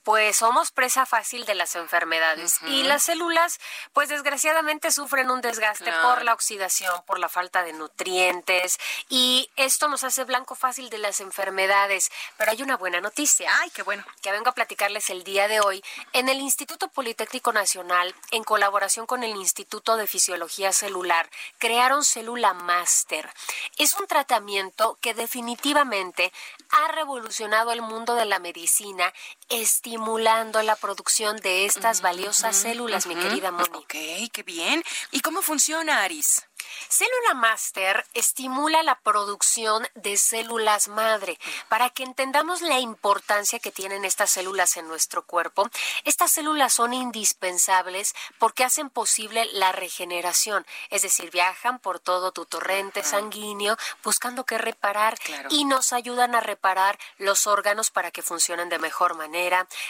pues somos presa fácil de las enfermedades. Y las células, pues desgraciadamente sufren un desgaste Claro. por la oxidación, por la falta de nutrientes. Y esto nos hace blanco fácil de las enfermedades. Pero hay una buena noticia. Ay, qué bueno. Que vengo a platicarles el día de hoy. En el Instituto Politécnico Nacional, en colaboración con el Instituto de Fisiología Celular, crearon Célula Master. Es un tratamiento que definitivamente ha revolucionado el mundo de la medicina, estimulando la producción de estas valiosas células, mi querida Moni. Ok, qué bien. ¿Y cómo funciona, Aris? Célula Master estimula la producción de células madre. Para que entendamos la importancia que tienen estas células en nuestro cuerpo, estas células son indispensables porque hacen posible la regeneración, es decir, viajan por todo tu torrente sanguíneo buscando qué reparar y nos ayudan a reparar los órganos para que funcionen de mejor manera,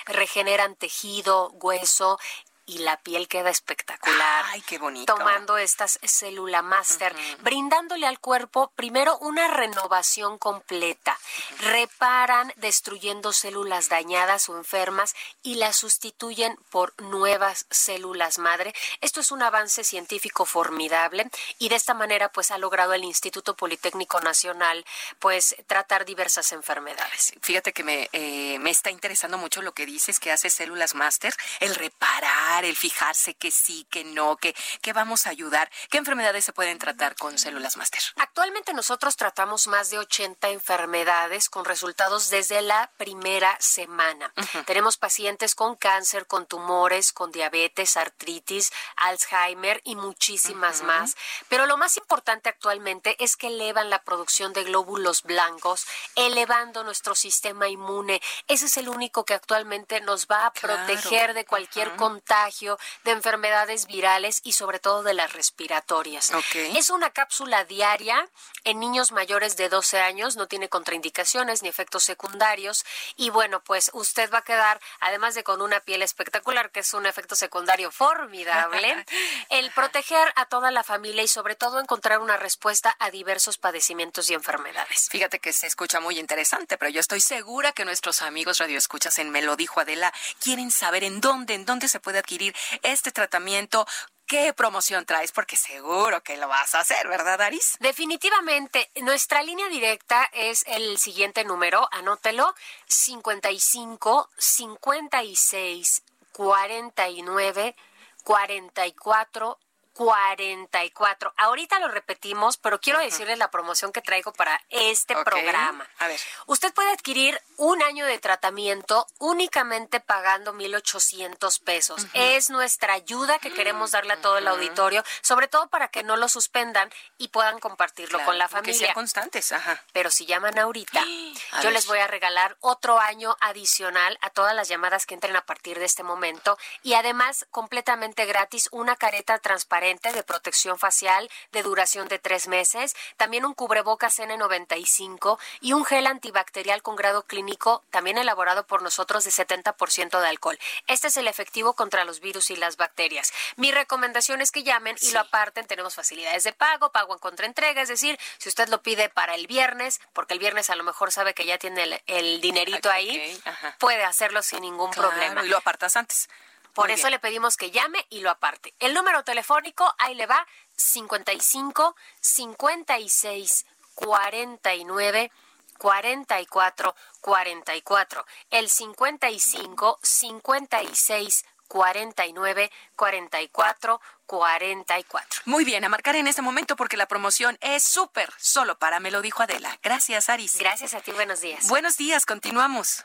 regeneran tejido, hueso y la piel queda espectacular. Ay, qué bonito. Tomando estas célula master, brindándole al cuerpo primero una renovación completa. Reparan destruyendo células dañadas o enfermas y las sustituyen por nuevas células madre. Esto es un avance científico formidable y de esta manera pues ha logrado el Instituto Politécnico Nacional pues tratar diversas enfermedades. Fíjate que me, eh, me está interesando mucho lo que dices que hace células máster, el reparar, el fijarse que sí, que no, que, que vamos a ayudar? ¿Qué enfermedades se pueden tratar con células máster? Actualmente nosotros tratamos más de 80 enfermedades con resultados desde la primera semana. Tenemos pacientes con cáncer, con tumores, con diabetes, artritis, Alzheimer y muchísimas más. Pero lo más importante actualmente es que elevan la producción de glóbulos blancos, elevando nuestro sistema inmune. Ese es el único que actualmente nos va a proteger de cualquier contagio, de enfermedades virales y sobre todo de las respiratorias. Es una cápsula diaria en niños mayores de 12 años, no tiene contraindicaciones ni efectos secundarios y bueno, pues usted va a quedar, además de con una piel espectacular, que es un efecto secundario formidable, el proteger a toda la familia y sobre todo encontrar una respuesta a diversos padecimientos y enfermedades. Fíjate que se escucha muy interesante, pero yo estoy segura que nuestros amigos radioescuchas en Me lo dijo Adela quieren saber en dónde, en dónde se puede adquirir este tratamiento, qué promoción traes, porque seguro que lo vas a hacer, ¿verdad, Aris? Definitivamente. Nuestra línea directa es el siguiente número, anótelo, 55 56 49 44 44. Ahorita lo repetimos, pero quiero decirles la promoción que traigo para este programa. A ver. Usted puede adquirir un año de tratamiento únicamente pagando 1,800 pesos. Es nuestra ayuda que queremos darle a todo el auditorio, sobre todo para que no lo suspendan y puedan compartirlo Claro, con la que familia. sean constantes, ajá. Pero si llaman ahorita, A yo ver. les voy a regalar otro año adicional a todas las llamadas que entren a partir de este momento y además completamente gratis una careta transparente de protección facial de duración de tres meses, también un cubrebocas N95 y un gel antibacterial con grado clínico también elaborado por nosotros de 70% de alcohol. Este es el efectivo contra los virus y las bacterias. Mi recomendación es que llamen y lo aparten. Tenemos facilidades de pago, pago en contraentrega, es decir, si usted lo pide para el viernes, porque el viernes a lo mejor sabe que ya tiene el, el dinerito Ok, ahí, puede hacerlo sin ningún Claro, problema. y lo apartas antes. Por Muy eso bien. le pedimos que llame y lo aparte. El número telefónico, ahí le va, 55 56 49 44 44. El 55 56 49 44 44. Muy bien, a marcar en este momento porque la promoción es súper, solo para me lo dijo Adela. Gracias, Aris. Gracias a ti, buenos días. Buenos días, continuamos.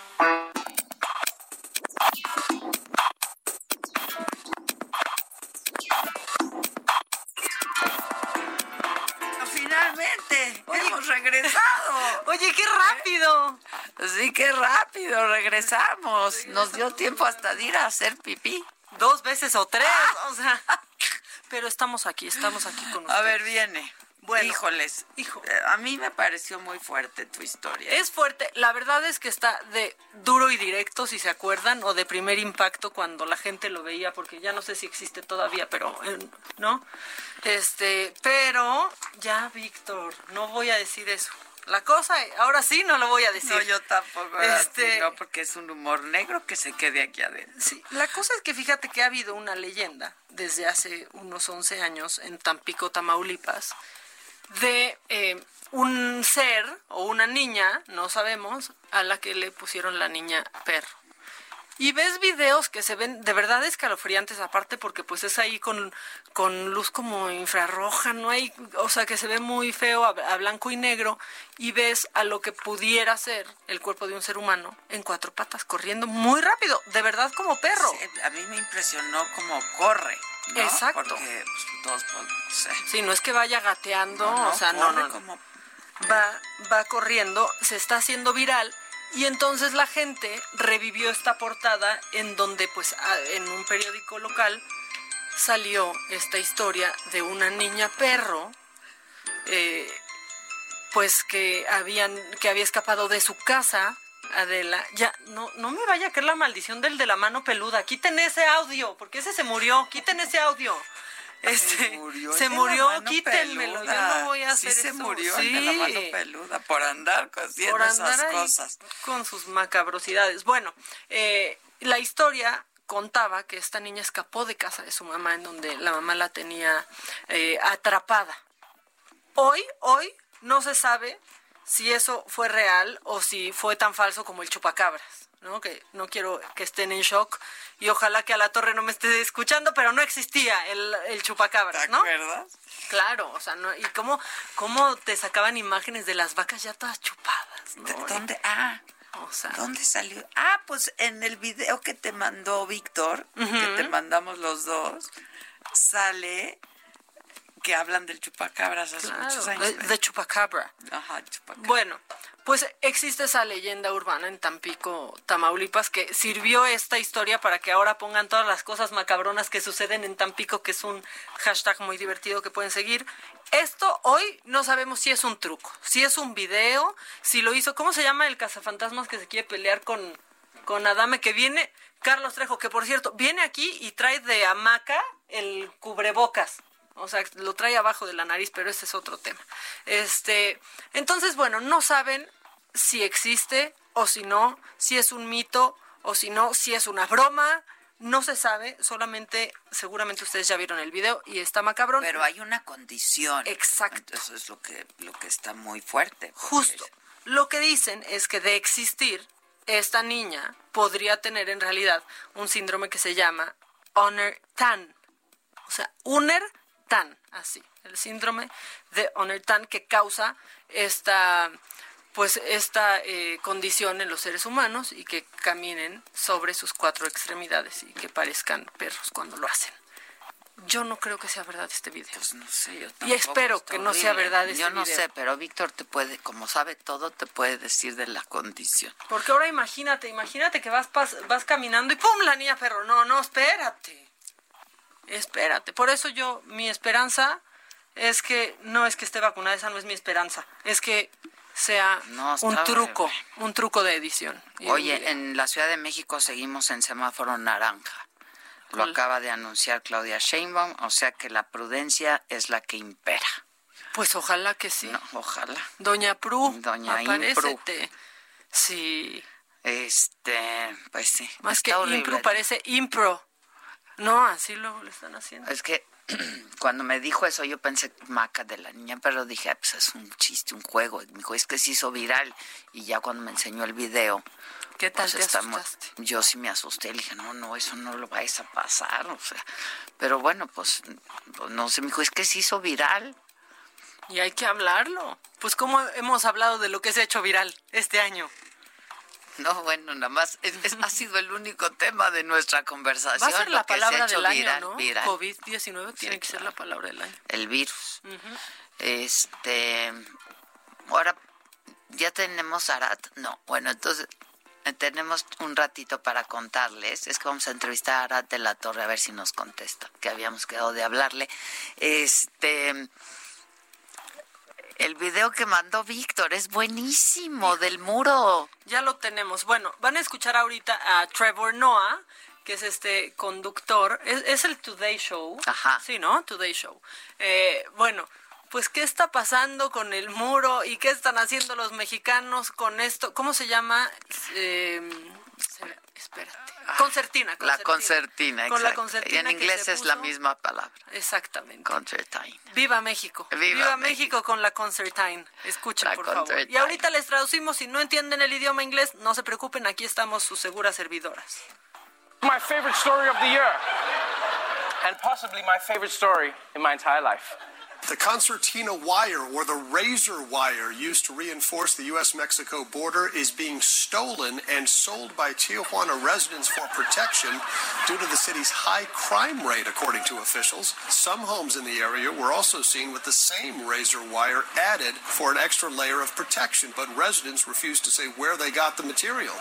Sí, qué rápido regresamos. Nos dio tiempo hasta de ir a hacer pipí. Dos veces o tres, o sea. Pero estamos aquí, estamos aquí con ustedes. A ver, viene. Bueno, Híjoles, hijo. eh, a mí me pareció muy fuerte tu historia. Es fuerte. La verdad es que está de duro y directo, si se acuerdan, o de primer impacto cuando la gente lo veía, porque ya no sé si existe todavía, pero eh, no. Este, pero ya, Víctor, no voy a decir eso. La cosa, ahora sí no lo voy a decir. No, yo tampoco. Este- Este... No, porque es un humor negro que se quede aquí adentro. Sí, la cosa es que fíjate que ha habido una leyenda desde hace unos 11 años en Tampico, Tamaulipas, de eh, un ser o una niña, no sabemos, a la que le pusieron la niña perro. Y ves videos que se ven de verdad escalofriantes aparte porque pues es ahí con, con luz como infrarroja, no hay, o sea que se ve muy feo a, a blanco y negro y ves a lo que pudiera ser el cuerpo de un ser humano en cuatro patas corriendo muy rápido, de verdad como perro. Sí, a mí me impresionó cómo corre. ¿no? Exacto. Porque pues, todos, pues, no sé. Sí, no es que vaya gateando, No, o sea, no, no, no. como- Va, va corriendo, se está haciendo viral y entonces la gente revivió esta portada en donde, pues, en un periódico local salió esta historia de una niña perro, eh, pues que habían, que había escapado de su casa. Adela, ya, no, no me vaya a caer la maldición del de la mano peluda. Quiten ese audio, porque ese se murió. Quiten ese audio. Este, se murió, se murió, quítenmelo, yo no voy a Sí hacer se eso. murió de la mano Sí. peluda por andar haciendo por andar esas cosas. con sus macabrosidades. Bueno, eh, la historia contaba que esta niña escapó de casa de su mamá en donde la mamá la tenía eh, atrapada. Hoy, hoy no se sabe si eso fue real o si fue tan falso como el chupacabras, ¿no? Que no quiero que estén en shock y ojalá que a la torre no me esté escuchando, pero no existía el, el chupacabras, ¿no? acuerdas? Claro, o sea, no, y cómo, cómo te sacaban imágenes de las vacas ya todas chupadas, ¿no? ¿De ¿Dónde? Ah, O sea, ¿dónde salió? Ah, pues en el video que te mandó Víctor, que te mandamos los dos, sale que hablan del chupacabras hace Claro, muchos años. de, de chupacabra. Ajá, chupacabras. Bueno, pues existe esa leyenda urbana en Tampico, Tamaulipas, que sirvió esta historia para que ahora pongan todas las cosas macabronas que suceden en Tampico, que es un hashtag muy divertido que pueden seguir. Esto hoy no sabemos si es un truco, si es un video, si lo hizo. ¿Cómo se llama el cazafantasmas que se quiere pelear con, con Adame? Que viene, Carlos Trejo, que por cierto, viene aquí y trae de hamaca el cubrebocas. O sea, lo trae abajo de la nariz, pero ese es otro tema. Este, entonces, bueno, no saben si existe o si no, si es un mito o si no, si es una broma. No se sabe, solamente, seguramente ustedes ya vieron el video y está macabrón. Pero hay una condición. Exacto. Eso es lo que, lo que está muy fuerte. Justo. Lo que dicen es que de existir, esta niña podría tener en realidad un síndrome que se llama Honor-Tan. O sea, Así. El síndrome de Honor-Tan que causa esta pues esta eh, condición en los seres humanos y que caminen sobre sus cuatro extremidades y que parezcan perros cuando lo hacen. Yo no creo que sea verdad este video. Pues no sé, yo y tampoco, espero está que no sea verdad este Yo no video. sé, pero Víctor te puede, como sabe todo, te puede decir de la condición. Porque ahora imagínate, imagínate que vas, pas- vas caminando y ¡pum! la niña perro. No, no, espérate. Espérate. Por eso yo, mi esperanza es que no es que esté vacunada, esa no es mi esperanza. Es que sea No, un truco, un truco de edición. Oye, en la Ciudad de México seguimos en semáforo naranja. Lo acaba de anunciar Claudia Sheinbaum, o sea que la prudencia es la que impera. Pues ojalá que sí. ojalá. Doña Pru, Doña Impru. aparécete. Sí. Este, pues sí. Más está que horrible. impro, parece impro. No, así lo, lo están haciendo. Es que cuando me dijo eso yo pensé maca de la niña, pero dije, "Ah, pues es un chiste, un juego. Y me dijo, es que se hizo viral. Y ya cuando me enseñó el video, ¿Qué tal pues te está muy- asustaste? yo sí me asusté. Le dije, no, no, eso no lo vais a pasar. O sea, pero bueno, pues, pues, no sé, me dijo, es que se hizo viral. Y hay que hablarlo. Pues como hemos hablado de lo que se ha hecho viral este año. No, bueno, nada más, es- es- ha sido el único tema de nuestra conversación. Va a ser la palabra del año, viral, ¿no? viral. COVID-19 tiene que ser la palabra del año. el virus. Este, ahora, ¿ya tenemos Arat? No, bueno, entonces eh, tenemos un ratito para contarles. Es que vamos a entrevistar a Arat de la Torre a ver si nos contesta, que habíamos quedado de hablarle. Este, el video que mandó Víctor es buenísimo, del muro. Ya lo tenemos. Bueno, van a escuchar ahorita a Trevor Noah, que es este conductor. Es, es el Today Show. Ajá. Sí, ¿no? Today Show. Eh, bueno, pues, ¿qué está pasando con el muro y qué están haciendo los mexicanos con esto? ¿Cómo se llama? Eh, espérate. Concertina, La concertina. concertina, Con la exacto. concertina Y en inglés es la puso. misma palabra. Exactamente. Concertina. Viva México. Viva México. con la Concertine. Escuchen, La por favor. Concertine. Y ahorita les traducimos. Si no entienden el idioma inglés, no se preocupen. Aquí estamos sus seguras servidoras. My favorite story of the year, and possibly my favorite story in my entire life. The concertina wire, or the razor wire used to reinforce the U.S. Mexico border, is being stolen and sold by Tijuana residents for protection due to the city's high crime rate, according to officials. Some homes in the area were also seen with the same razor wire added for an extra layer of protection, but residents refused to say where they got the material.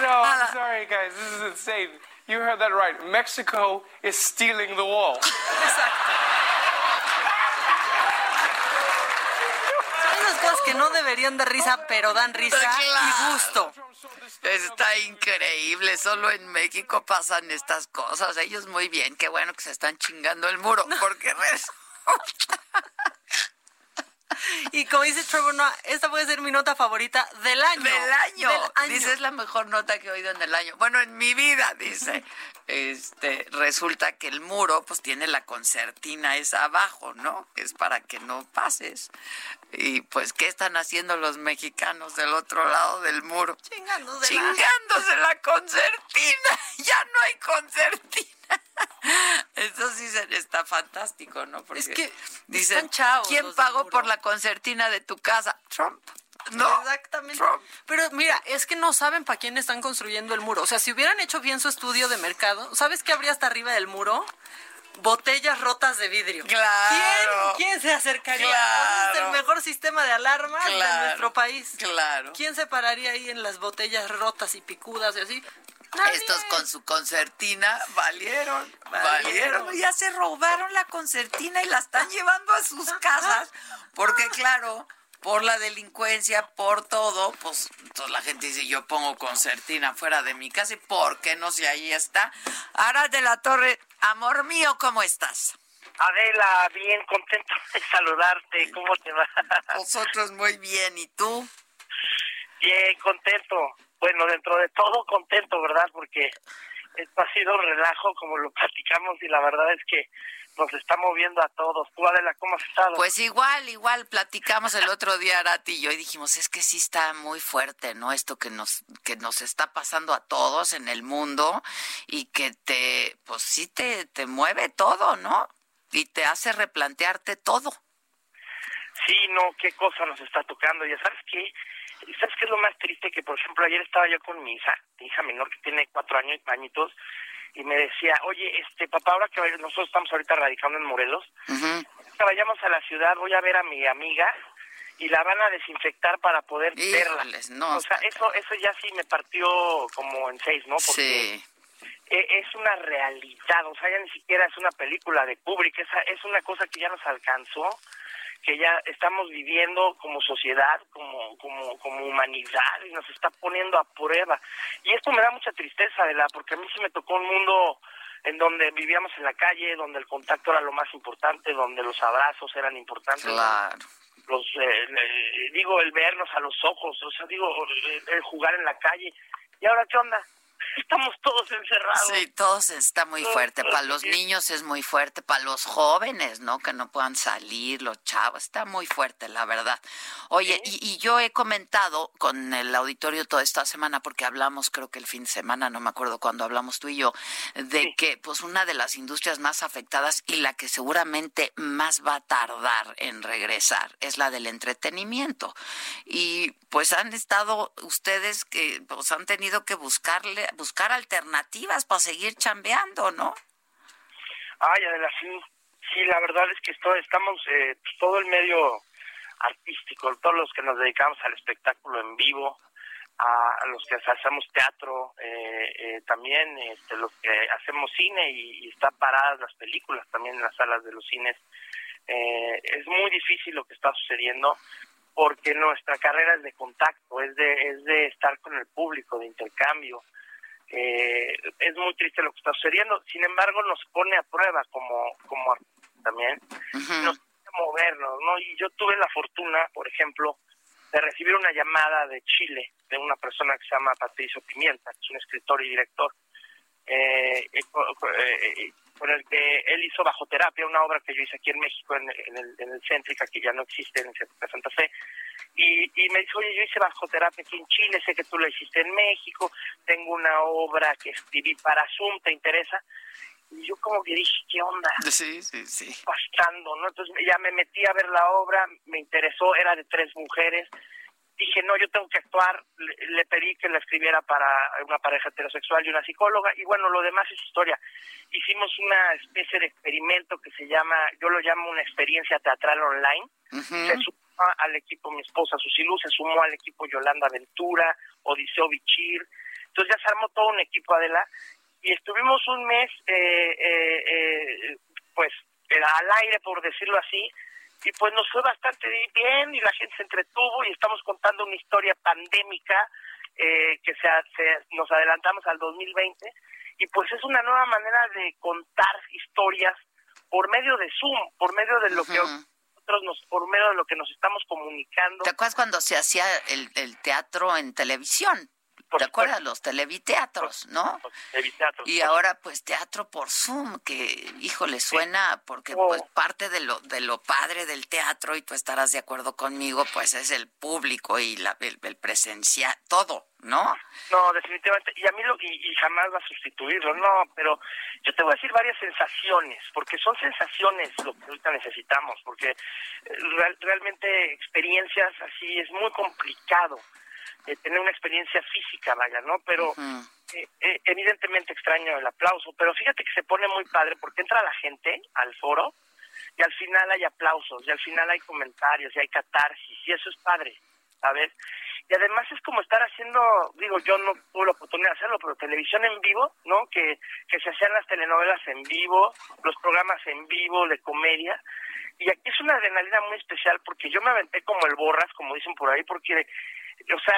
No, I'm sorry, guys. This is insane. You heard that right. Mexico is stealing the wall. Son esas cosas que no deberían dar risa, pero dan risa y gusto. Está increíble, solo en México pasan estas cosas. Ellos muy bien, qué bueno que se están chingando el muro, porque resulta Y como dice Trevor Noah, esta puede ser mi nota favorita del año. Del año. Del año. Dice, es la mejor nota que he oído en el año. Bueno, en mi vida, dice. Este, resulta que el muro, pues tiene la concertina esa abajo, ¿no? Es para que no pases. Y pues, ¿qué están haciendo los mexicanos del otro lado del muro? Chingándose. Chingándose la concertina. Ya no hay concertina. Eso sí está fantástico, ¿no? Porque Es que dicen, están chavos ¿quién pagó muro". por la concertina de tu casa? Trump. No. Exactamente. Pero mira, es que no saben para quién están construyendo el muro. O sea, si hubieran hecho bien su estudio de mercado, ¿sabes qué habría hasta arriba del muro? Botellas rotas de vidrio. Claro. ¿Quién, quién se acercaría? Claro. Es el mejor sistema de alarmas de Claro. nuestro país. Claro. ¿Quién se pararía ahí en las botellas rotas y picudas y así? Estos con su concertina valieron, Valieron. valieron. Ya se robaron la concertina y la están llevando a sus casas. Porque claro, por la delincuencia, por todo, pues entonces la gente dice, yo pongo concertina fuera de mi casa y ¿por qué no si ahí está? Ara de la Torre, amor mío, ¿cómo estás? Adela, bien contento de saludarte. ¿Cómo te va? Nosotros muy bien, ¿y tú? Bien, contento. Bueno, dentro de todo contento, ¿verdad? Porque esto ha sido relajo, como lo platicamos, y la verdad es que nos está moviendo a todos. Tú, Adela, ¿cómo has estado? Pues igual, igual platicamos el otro día Arati y yo y dijimos, es que sí está muy fuerte, ¿no? Esto que nos que nos está pasando a todos en el mundo y que te pues sí te te mueve todo, ¿no? Y te hace replantearte todo. Sí, no, qué cosa nos está tocando. Ya sabes qué, ¿sabes qué es lo más triste? Que, por ejemplo, ayer estaba yo con mi hija, mi hija menor que tiene cuatro años, añitos, y me decía, oye, este papá, ahora que nosotros estamos ahorita radicando en Morelos, que vayamos a la ciudad, voy a ver a mi amiga y la van a desinfectar para poder verla. No, o sea, eso, eso ya sí me partió como en seis, ¿no? Porque Sí. e- es una realidad, o sea, ya ni siquiera es una película de Kubrick, es, es una cosa que ya nos alcanzó, que ya estamos viviendo como sociedad, como, como, como humanidad, y nos está poniendo a prueba. Y esto me da mucha tristeza, de la porque a mí sí me tocó un mundo en donde vivíamos en la calle, donde el contacto era lo más importante, donde los abrazos eran importantes. Claro. Los, eh, eh, digo, el vernos a los ojos, o sea, digo, el jugar en la calle. ¿Y ahora qué onda? Estamos todos encerrados. Sí, todos está muy fuerte. Para los niños es muy fuerte, para los jóvenes, ¿no? Que no puedan salir, los chavos, está muy fuerte, la verdad. Oye, y, y yo he comentado con el auditorio toda esta semana, porque hablamos, creo que el fin de semana, no me acuerdo cuándo hablamos tú y yo, de que pues una de las industrias más afectadas y la que seguramente más va a tardar en regresar es la del entretenimiento. Y pues han estado ustedes que pues han tenido que buscarle buscar alternativas para seguir chambeando, ¿no? Ay, Adela, sí, la verdad es que esto, estamos, eh, pues, todo el medio artístico, todos los que nos dedicamos al espectáculo en vivo, a, a los que hacemos teatro, eh, eh, también este, los que hacemos cine y, y están paradas las películas también en las salas de los cines. Eh, es muy difícil lo que está sucediendo porque nuestra carrera es de contacto, es de, es de estar con el público, de intercambio. Eh, es muy triste lo que está sucediendo, sin embargo nos pone a prueba como, como artistas también, nos hace movernos, ¿no? Y yo tuve la fortuna, por ejemplo, de recibir una llamada de Chile, de una persona que se llama Patricio Pimienta, que es un escritor y director, eh, eh, co- eh, con el que él hizo Bajo Terapia, una obra que yo hice aquí en México, en, en el, en el Céntrica, que ya no existe en el Céntrica Santa Fe, y, y me dijo, oye, yo hice Bajo Terapia aquí en Chile, sé que tú la hiciste en México, tengo una obra que escribí para Zoom, ¿te interesa? Y yo como que dije, ¿qué onda? Sí, sí, sí. pasando, ¿no? Entonces ya me metí a ver la obra, me interesó, era de tres mujeres. Dije, no, yo tengo que actuar. Le, pedí que la escribiera para una pareja heterosexual y una psicóloga. Y bueno, lo demás es historia. Hicimos una especie de experimento que se llama, yo lo llamo una experiencia teatral online. Se sumó al equipo mi esposa Susilu, se sumó al equipo Yolanda Ventura, Odiseo Bichir. Entonces ya se armó todo un equipo, Adela, y estuvimos un mes, eh, eh, eh, pues, al aire, por decirlo así, y pues nos fue bastante bien y la gente se entretuvo y estamos contando una historia pandémica eh, que se, se, nos adelantamos al 2020 y pues es una nueva manera de contar historias por medio de Zoom, por medio de lo que nosotros nos, por medio de lo que nos estamos comunicando. ¿Te acuerdas cuando se hacía el, el teatro en televisión? ¿Te acuerdas? Los televiteatros, ¿no? televiteatros. Y ahora, pues, teatro por Zoom, que, híjole, suena, porque pues parte de lo, de lo padre del teatro, y tú estarás de acuerdo conmigo, pues es el público y la, el, el presencial, todo, ¿no? No, definitivamente. Y a mí lo, y, y, jamás va a sustituirlo, no, pero yo te voy a decir varias sensaciones, porque son sensaciones lo que ahorita necesitamos, porque real, realmente experiencias así es muy complicado eh, tener una experiencia física, vaya, ¿no? Pero eh, eh, evidentemente extraño el aplauso, pero fíjate que se pone muy padre porque entra la gente al foro y al final hay aplausos, y al final hay comentarios, y hay catarsis, y eso es padre, ¿sabes? Y además es como estar haciendo, digo, yo no tuve la oportunidad de hacerlo, pero televisión en vivo, ¿no? Que, que se hacían las telenovelas en vivo, los programas en vivo de comedia, y aquí es una adrenalina muy especial porque yo me aventé como el borras, como dicen por ahí, porque o sea,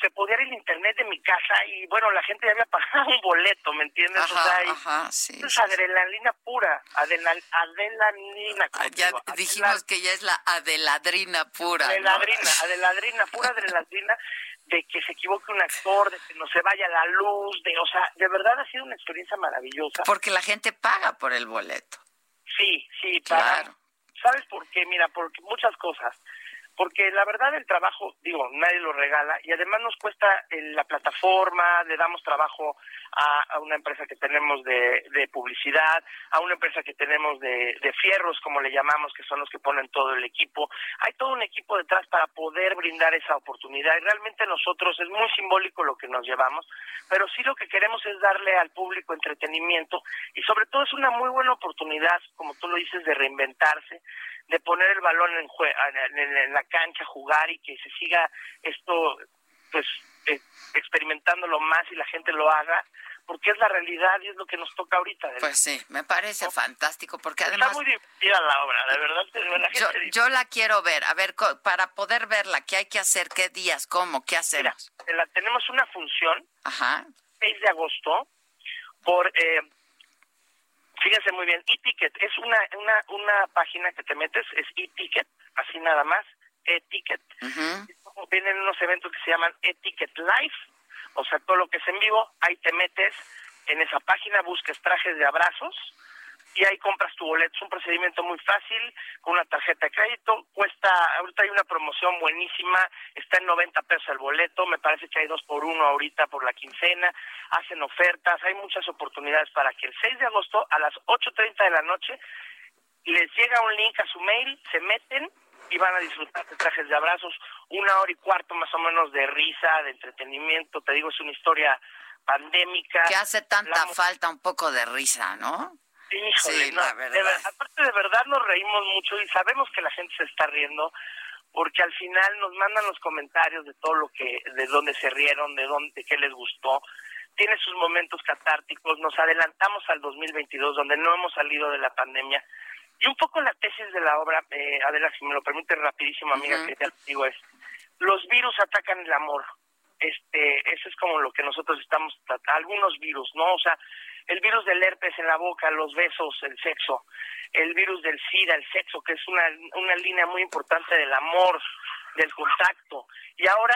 se podía ir el internet de mi casa y bueno, la gente ya había pagado un boleto, ¿me entiendes? Ajá, o sea, ajá, sí, es adrenalina pura, adrenal, adrenalina. Ah, ya dijimos que ya es la adeladrina pura. Adeladrina, ¿no? adeladrina, pura adrenalina de que se equivoque un actor, de que no se vaya la luz, de, o sea, de verdad ha sido una experiencia maravillosa. Porque la gente paga por el boleto. Sí, sí, paga. Claro. ¿Sabes por qué? Mira, porque muchas cosas porque la verdad el trabajo, digo, nadie lo regala y además nos cuesta la plataforma, le damos trabajo a, a una empresa que tenemos de, de, publicidad, a una empresa que tenemos de, de, fierros, como le llamamos, que son los que ponen todo el equipo. Hay todo un equipo detrás para poder brindar esa oportunidad y realmente nosotros es muy simbólico lo que nos llevamos, pero sí lo que queremos es darle al público entretenimiento y sobre todo es una muy buena oportunidad, como tú lo dices, de reinventarse, de poner el balón en, en, en, la cancha, jugar y que se siga esto, pues, eh, experimentándolo más y la gente lo haga, porque es la realidad y es lo que nos toca ahorita. Pues sí, me parece ¿no? fantástico, porque además... Está muy divertida la obra, de verdad. La yo, yo, la quiero ver, a ver, para poder verla, ¿qué hay que hacer? ¿Qué días? ¿Cómo? ¿Qué hacemos? Mira, la, tenemos una función, Ajá. 6 de agosto, por... Eh, fíjense muy bien, e-ticket es una, una, una página que te metes, es e-ticket, así nada más, e-ticket. Uh -huh. Vienen unos eventos que se llaman e-ticket live, o sea, todo lo que es en vivo, ahí te metes en esa página, buscas trajes de abrazos y ahí compras tu boleto. Es un procedimiento muy fácil, con una tarjeta de crédito, cuesta, ahorita hay una promoción buenísima, está en 90 pesos el boleto, me parece que hay dos por uno ahorita por la quincena, hacen ofertas, hay muchas oportunidades para que el 6 de agosto a las 8.30 de la noche les llega un link a su mail, se meten y van a disfrutar de trajes de abrazos, una hora y cuarto más o menos de risa, de entretenimiento, te digo, es una historia pandémica. Que hace tanta falta un poco de risa, ¿no? Híjole, sí, no, la verdad. De, aparte de verdad nos reímos mucho y sabemos que la gente se está riendo porque al final nos mandan los comentarios de todo lo que, de dónde se rieron, de dónde, de qué les gustó. Tiene sus momentos catárticos, nos adelantamos al 2022 donde no hemos salido de la pandemia. Y un poco la tesis de la obra, eh, Adela, si me lo permite rapidísimo, amiga, uh -huh. que te digo es, los virus atacan el amor. Este, eso es como lo que nosotros estamos tratando, algunos virus, ¿no? O sea, el virus del herpes en la boca, los besos, el sexo, el virus del SIDA, el sexo, que es una, una línea muy importante del amor, del contacto. Y ahora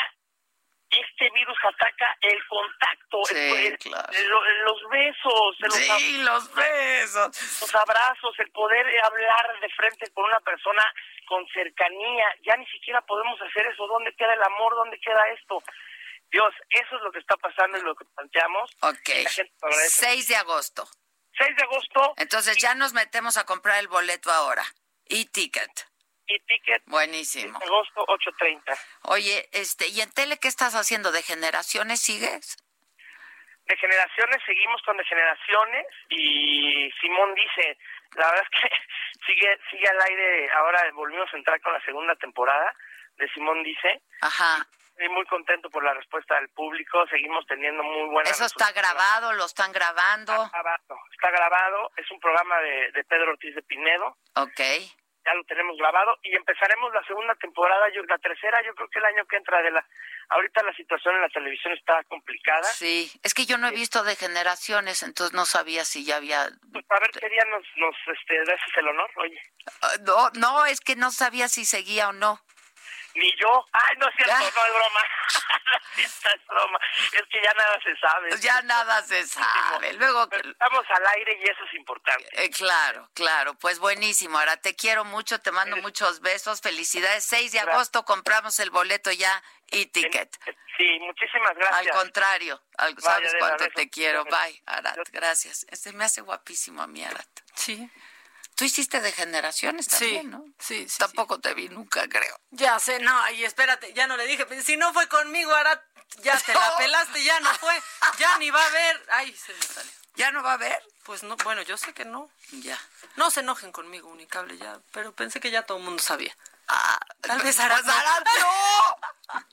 este virus ataca el contacto, sí, el, claro. el, los besos, los, sí, los besos, los abrazos, el poder hablar de frente con una persona con cercanía. Ya ni siquiera podemos hacer eso. ¿Dónde queda el amor? ¿Dónde queda esto? Dios, eso es lo que está pasando y lo que planteamos. Ok. 6 de agosto. 6 de agosto. Entonces ya nos metemos a comprar el boleto ahora. E-ticket. E-ticket. Buenísimo. Agosto 8.30. Oye, este, ¿y en tele qué estás haciendo? ¿De generaciones sigues? De generaciones seguimos con de generaciones y Simón dice, la verdad es que sigue sigue al aire, ahora volvimos a entrar con la segunda temporada de Simón dice. Ajá. Estoy muy contento por la respuesta del público, seguimos teniendo muy buena ¿Eso está grabado? ¿Lo están grabando? Está grabado, está grabado. es un programa de, de Pedro Ortiz de Pinedo. Ok. ya lo tenemos grabado y empezaremos la segunda temporada, yo la tercera, yo creo que el año que entra de la ahorita la situación en la televisión está complicada. Sí, es que yo no he visto de generaciones, entonces no sabía si ya había Pues a ver qué día nos nos este das el honor, oye. Ah, No, no, es que no sabía si seguía o no. Ni yo. Ay, no es cierto, no es broma. no es cierto, es broma. Es que ya nada se sabe. Ya nada se sabe. Luego Pero estamos al aire y eso es importante. Eh, claro, claro, pues buenísimo. Ahora te quiero mucho, te mando muchos besos, felicidades. 6 de agosto compramos el boleto ya y ticket. Sí, muchísimas gracias. Al contrario, sabes cuánto te quiero. Bye, Arat, gracias. Este me hace guapísimo a mí, Arat. Sí. Tú hiciste de generaciones también, Sí, ¿no? Sí, sí. Tampoco te vi nunca, creo. Ya sé, no, y espérate, ya no le dije, pues, si no fue conmigo, ahora ya te la pelaste, ya no fue, ya ni va a ver. Ay, se me salió. ¿Ya no va a haber? Pues no, bueno, yo sé que no. Ya. No se enojen conmigo, Unicable, ya, pero pensé que ya todo el mundo sabía. Ah, Tal vez pues, Arat no. Arat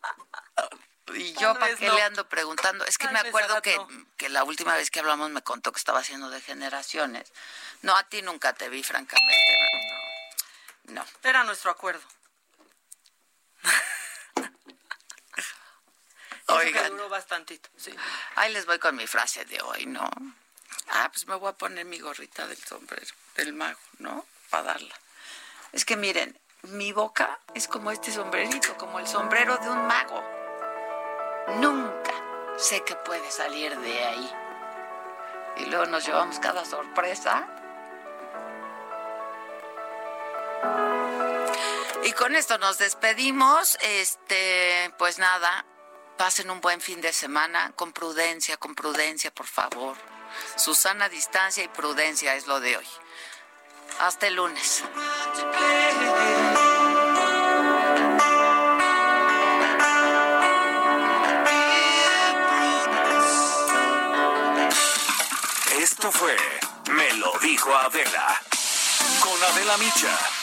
Y yo, ¿para qué no. le ando preguntando? Es que Tal me acuerdo que, no. que la última vez que hablamos me contó que estaba haciendo de generaciones. No, a ti nunca te vi, francamente. No. Era nuestro acuerdo. Oigan. duró bastantito, sí. Ahí les voy con mi frase de hoy, ¿no? Ah, pues me voy a poner mi gorrita del sombrero, del mago, ¿no? Para darla. Es que miren, mi boca es como este sombrerito, como el sombrero de un mago. Nunca sé que puede salir de ahí. Y luego nos llevamos cada sorpresa. Y con esto nos despedimos. Este, pues nada, pasen un buen fin de semana con prudencia, con prudencia, por favor. Susana, distancia y prudencia es lo de hoy. Hasta el lunes. Esto fue Me lo dijo Adela. Con Adela Micha.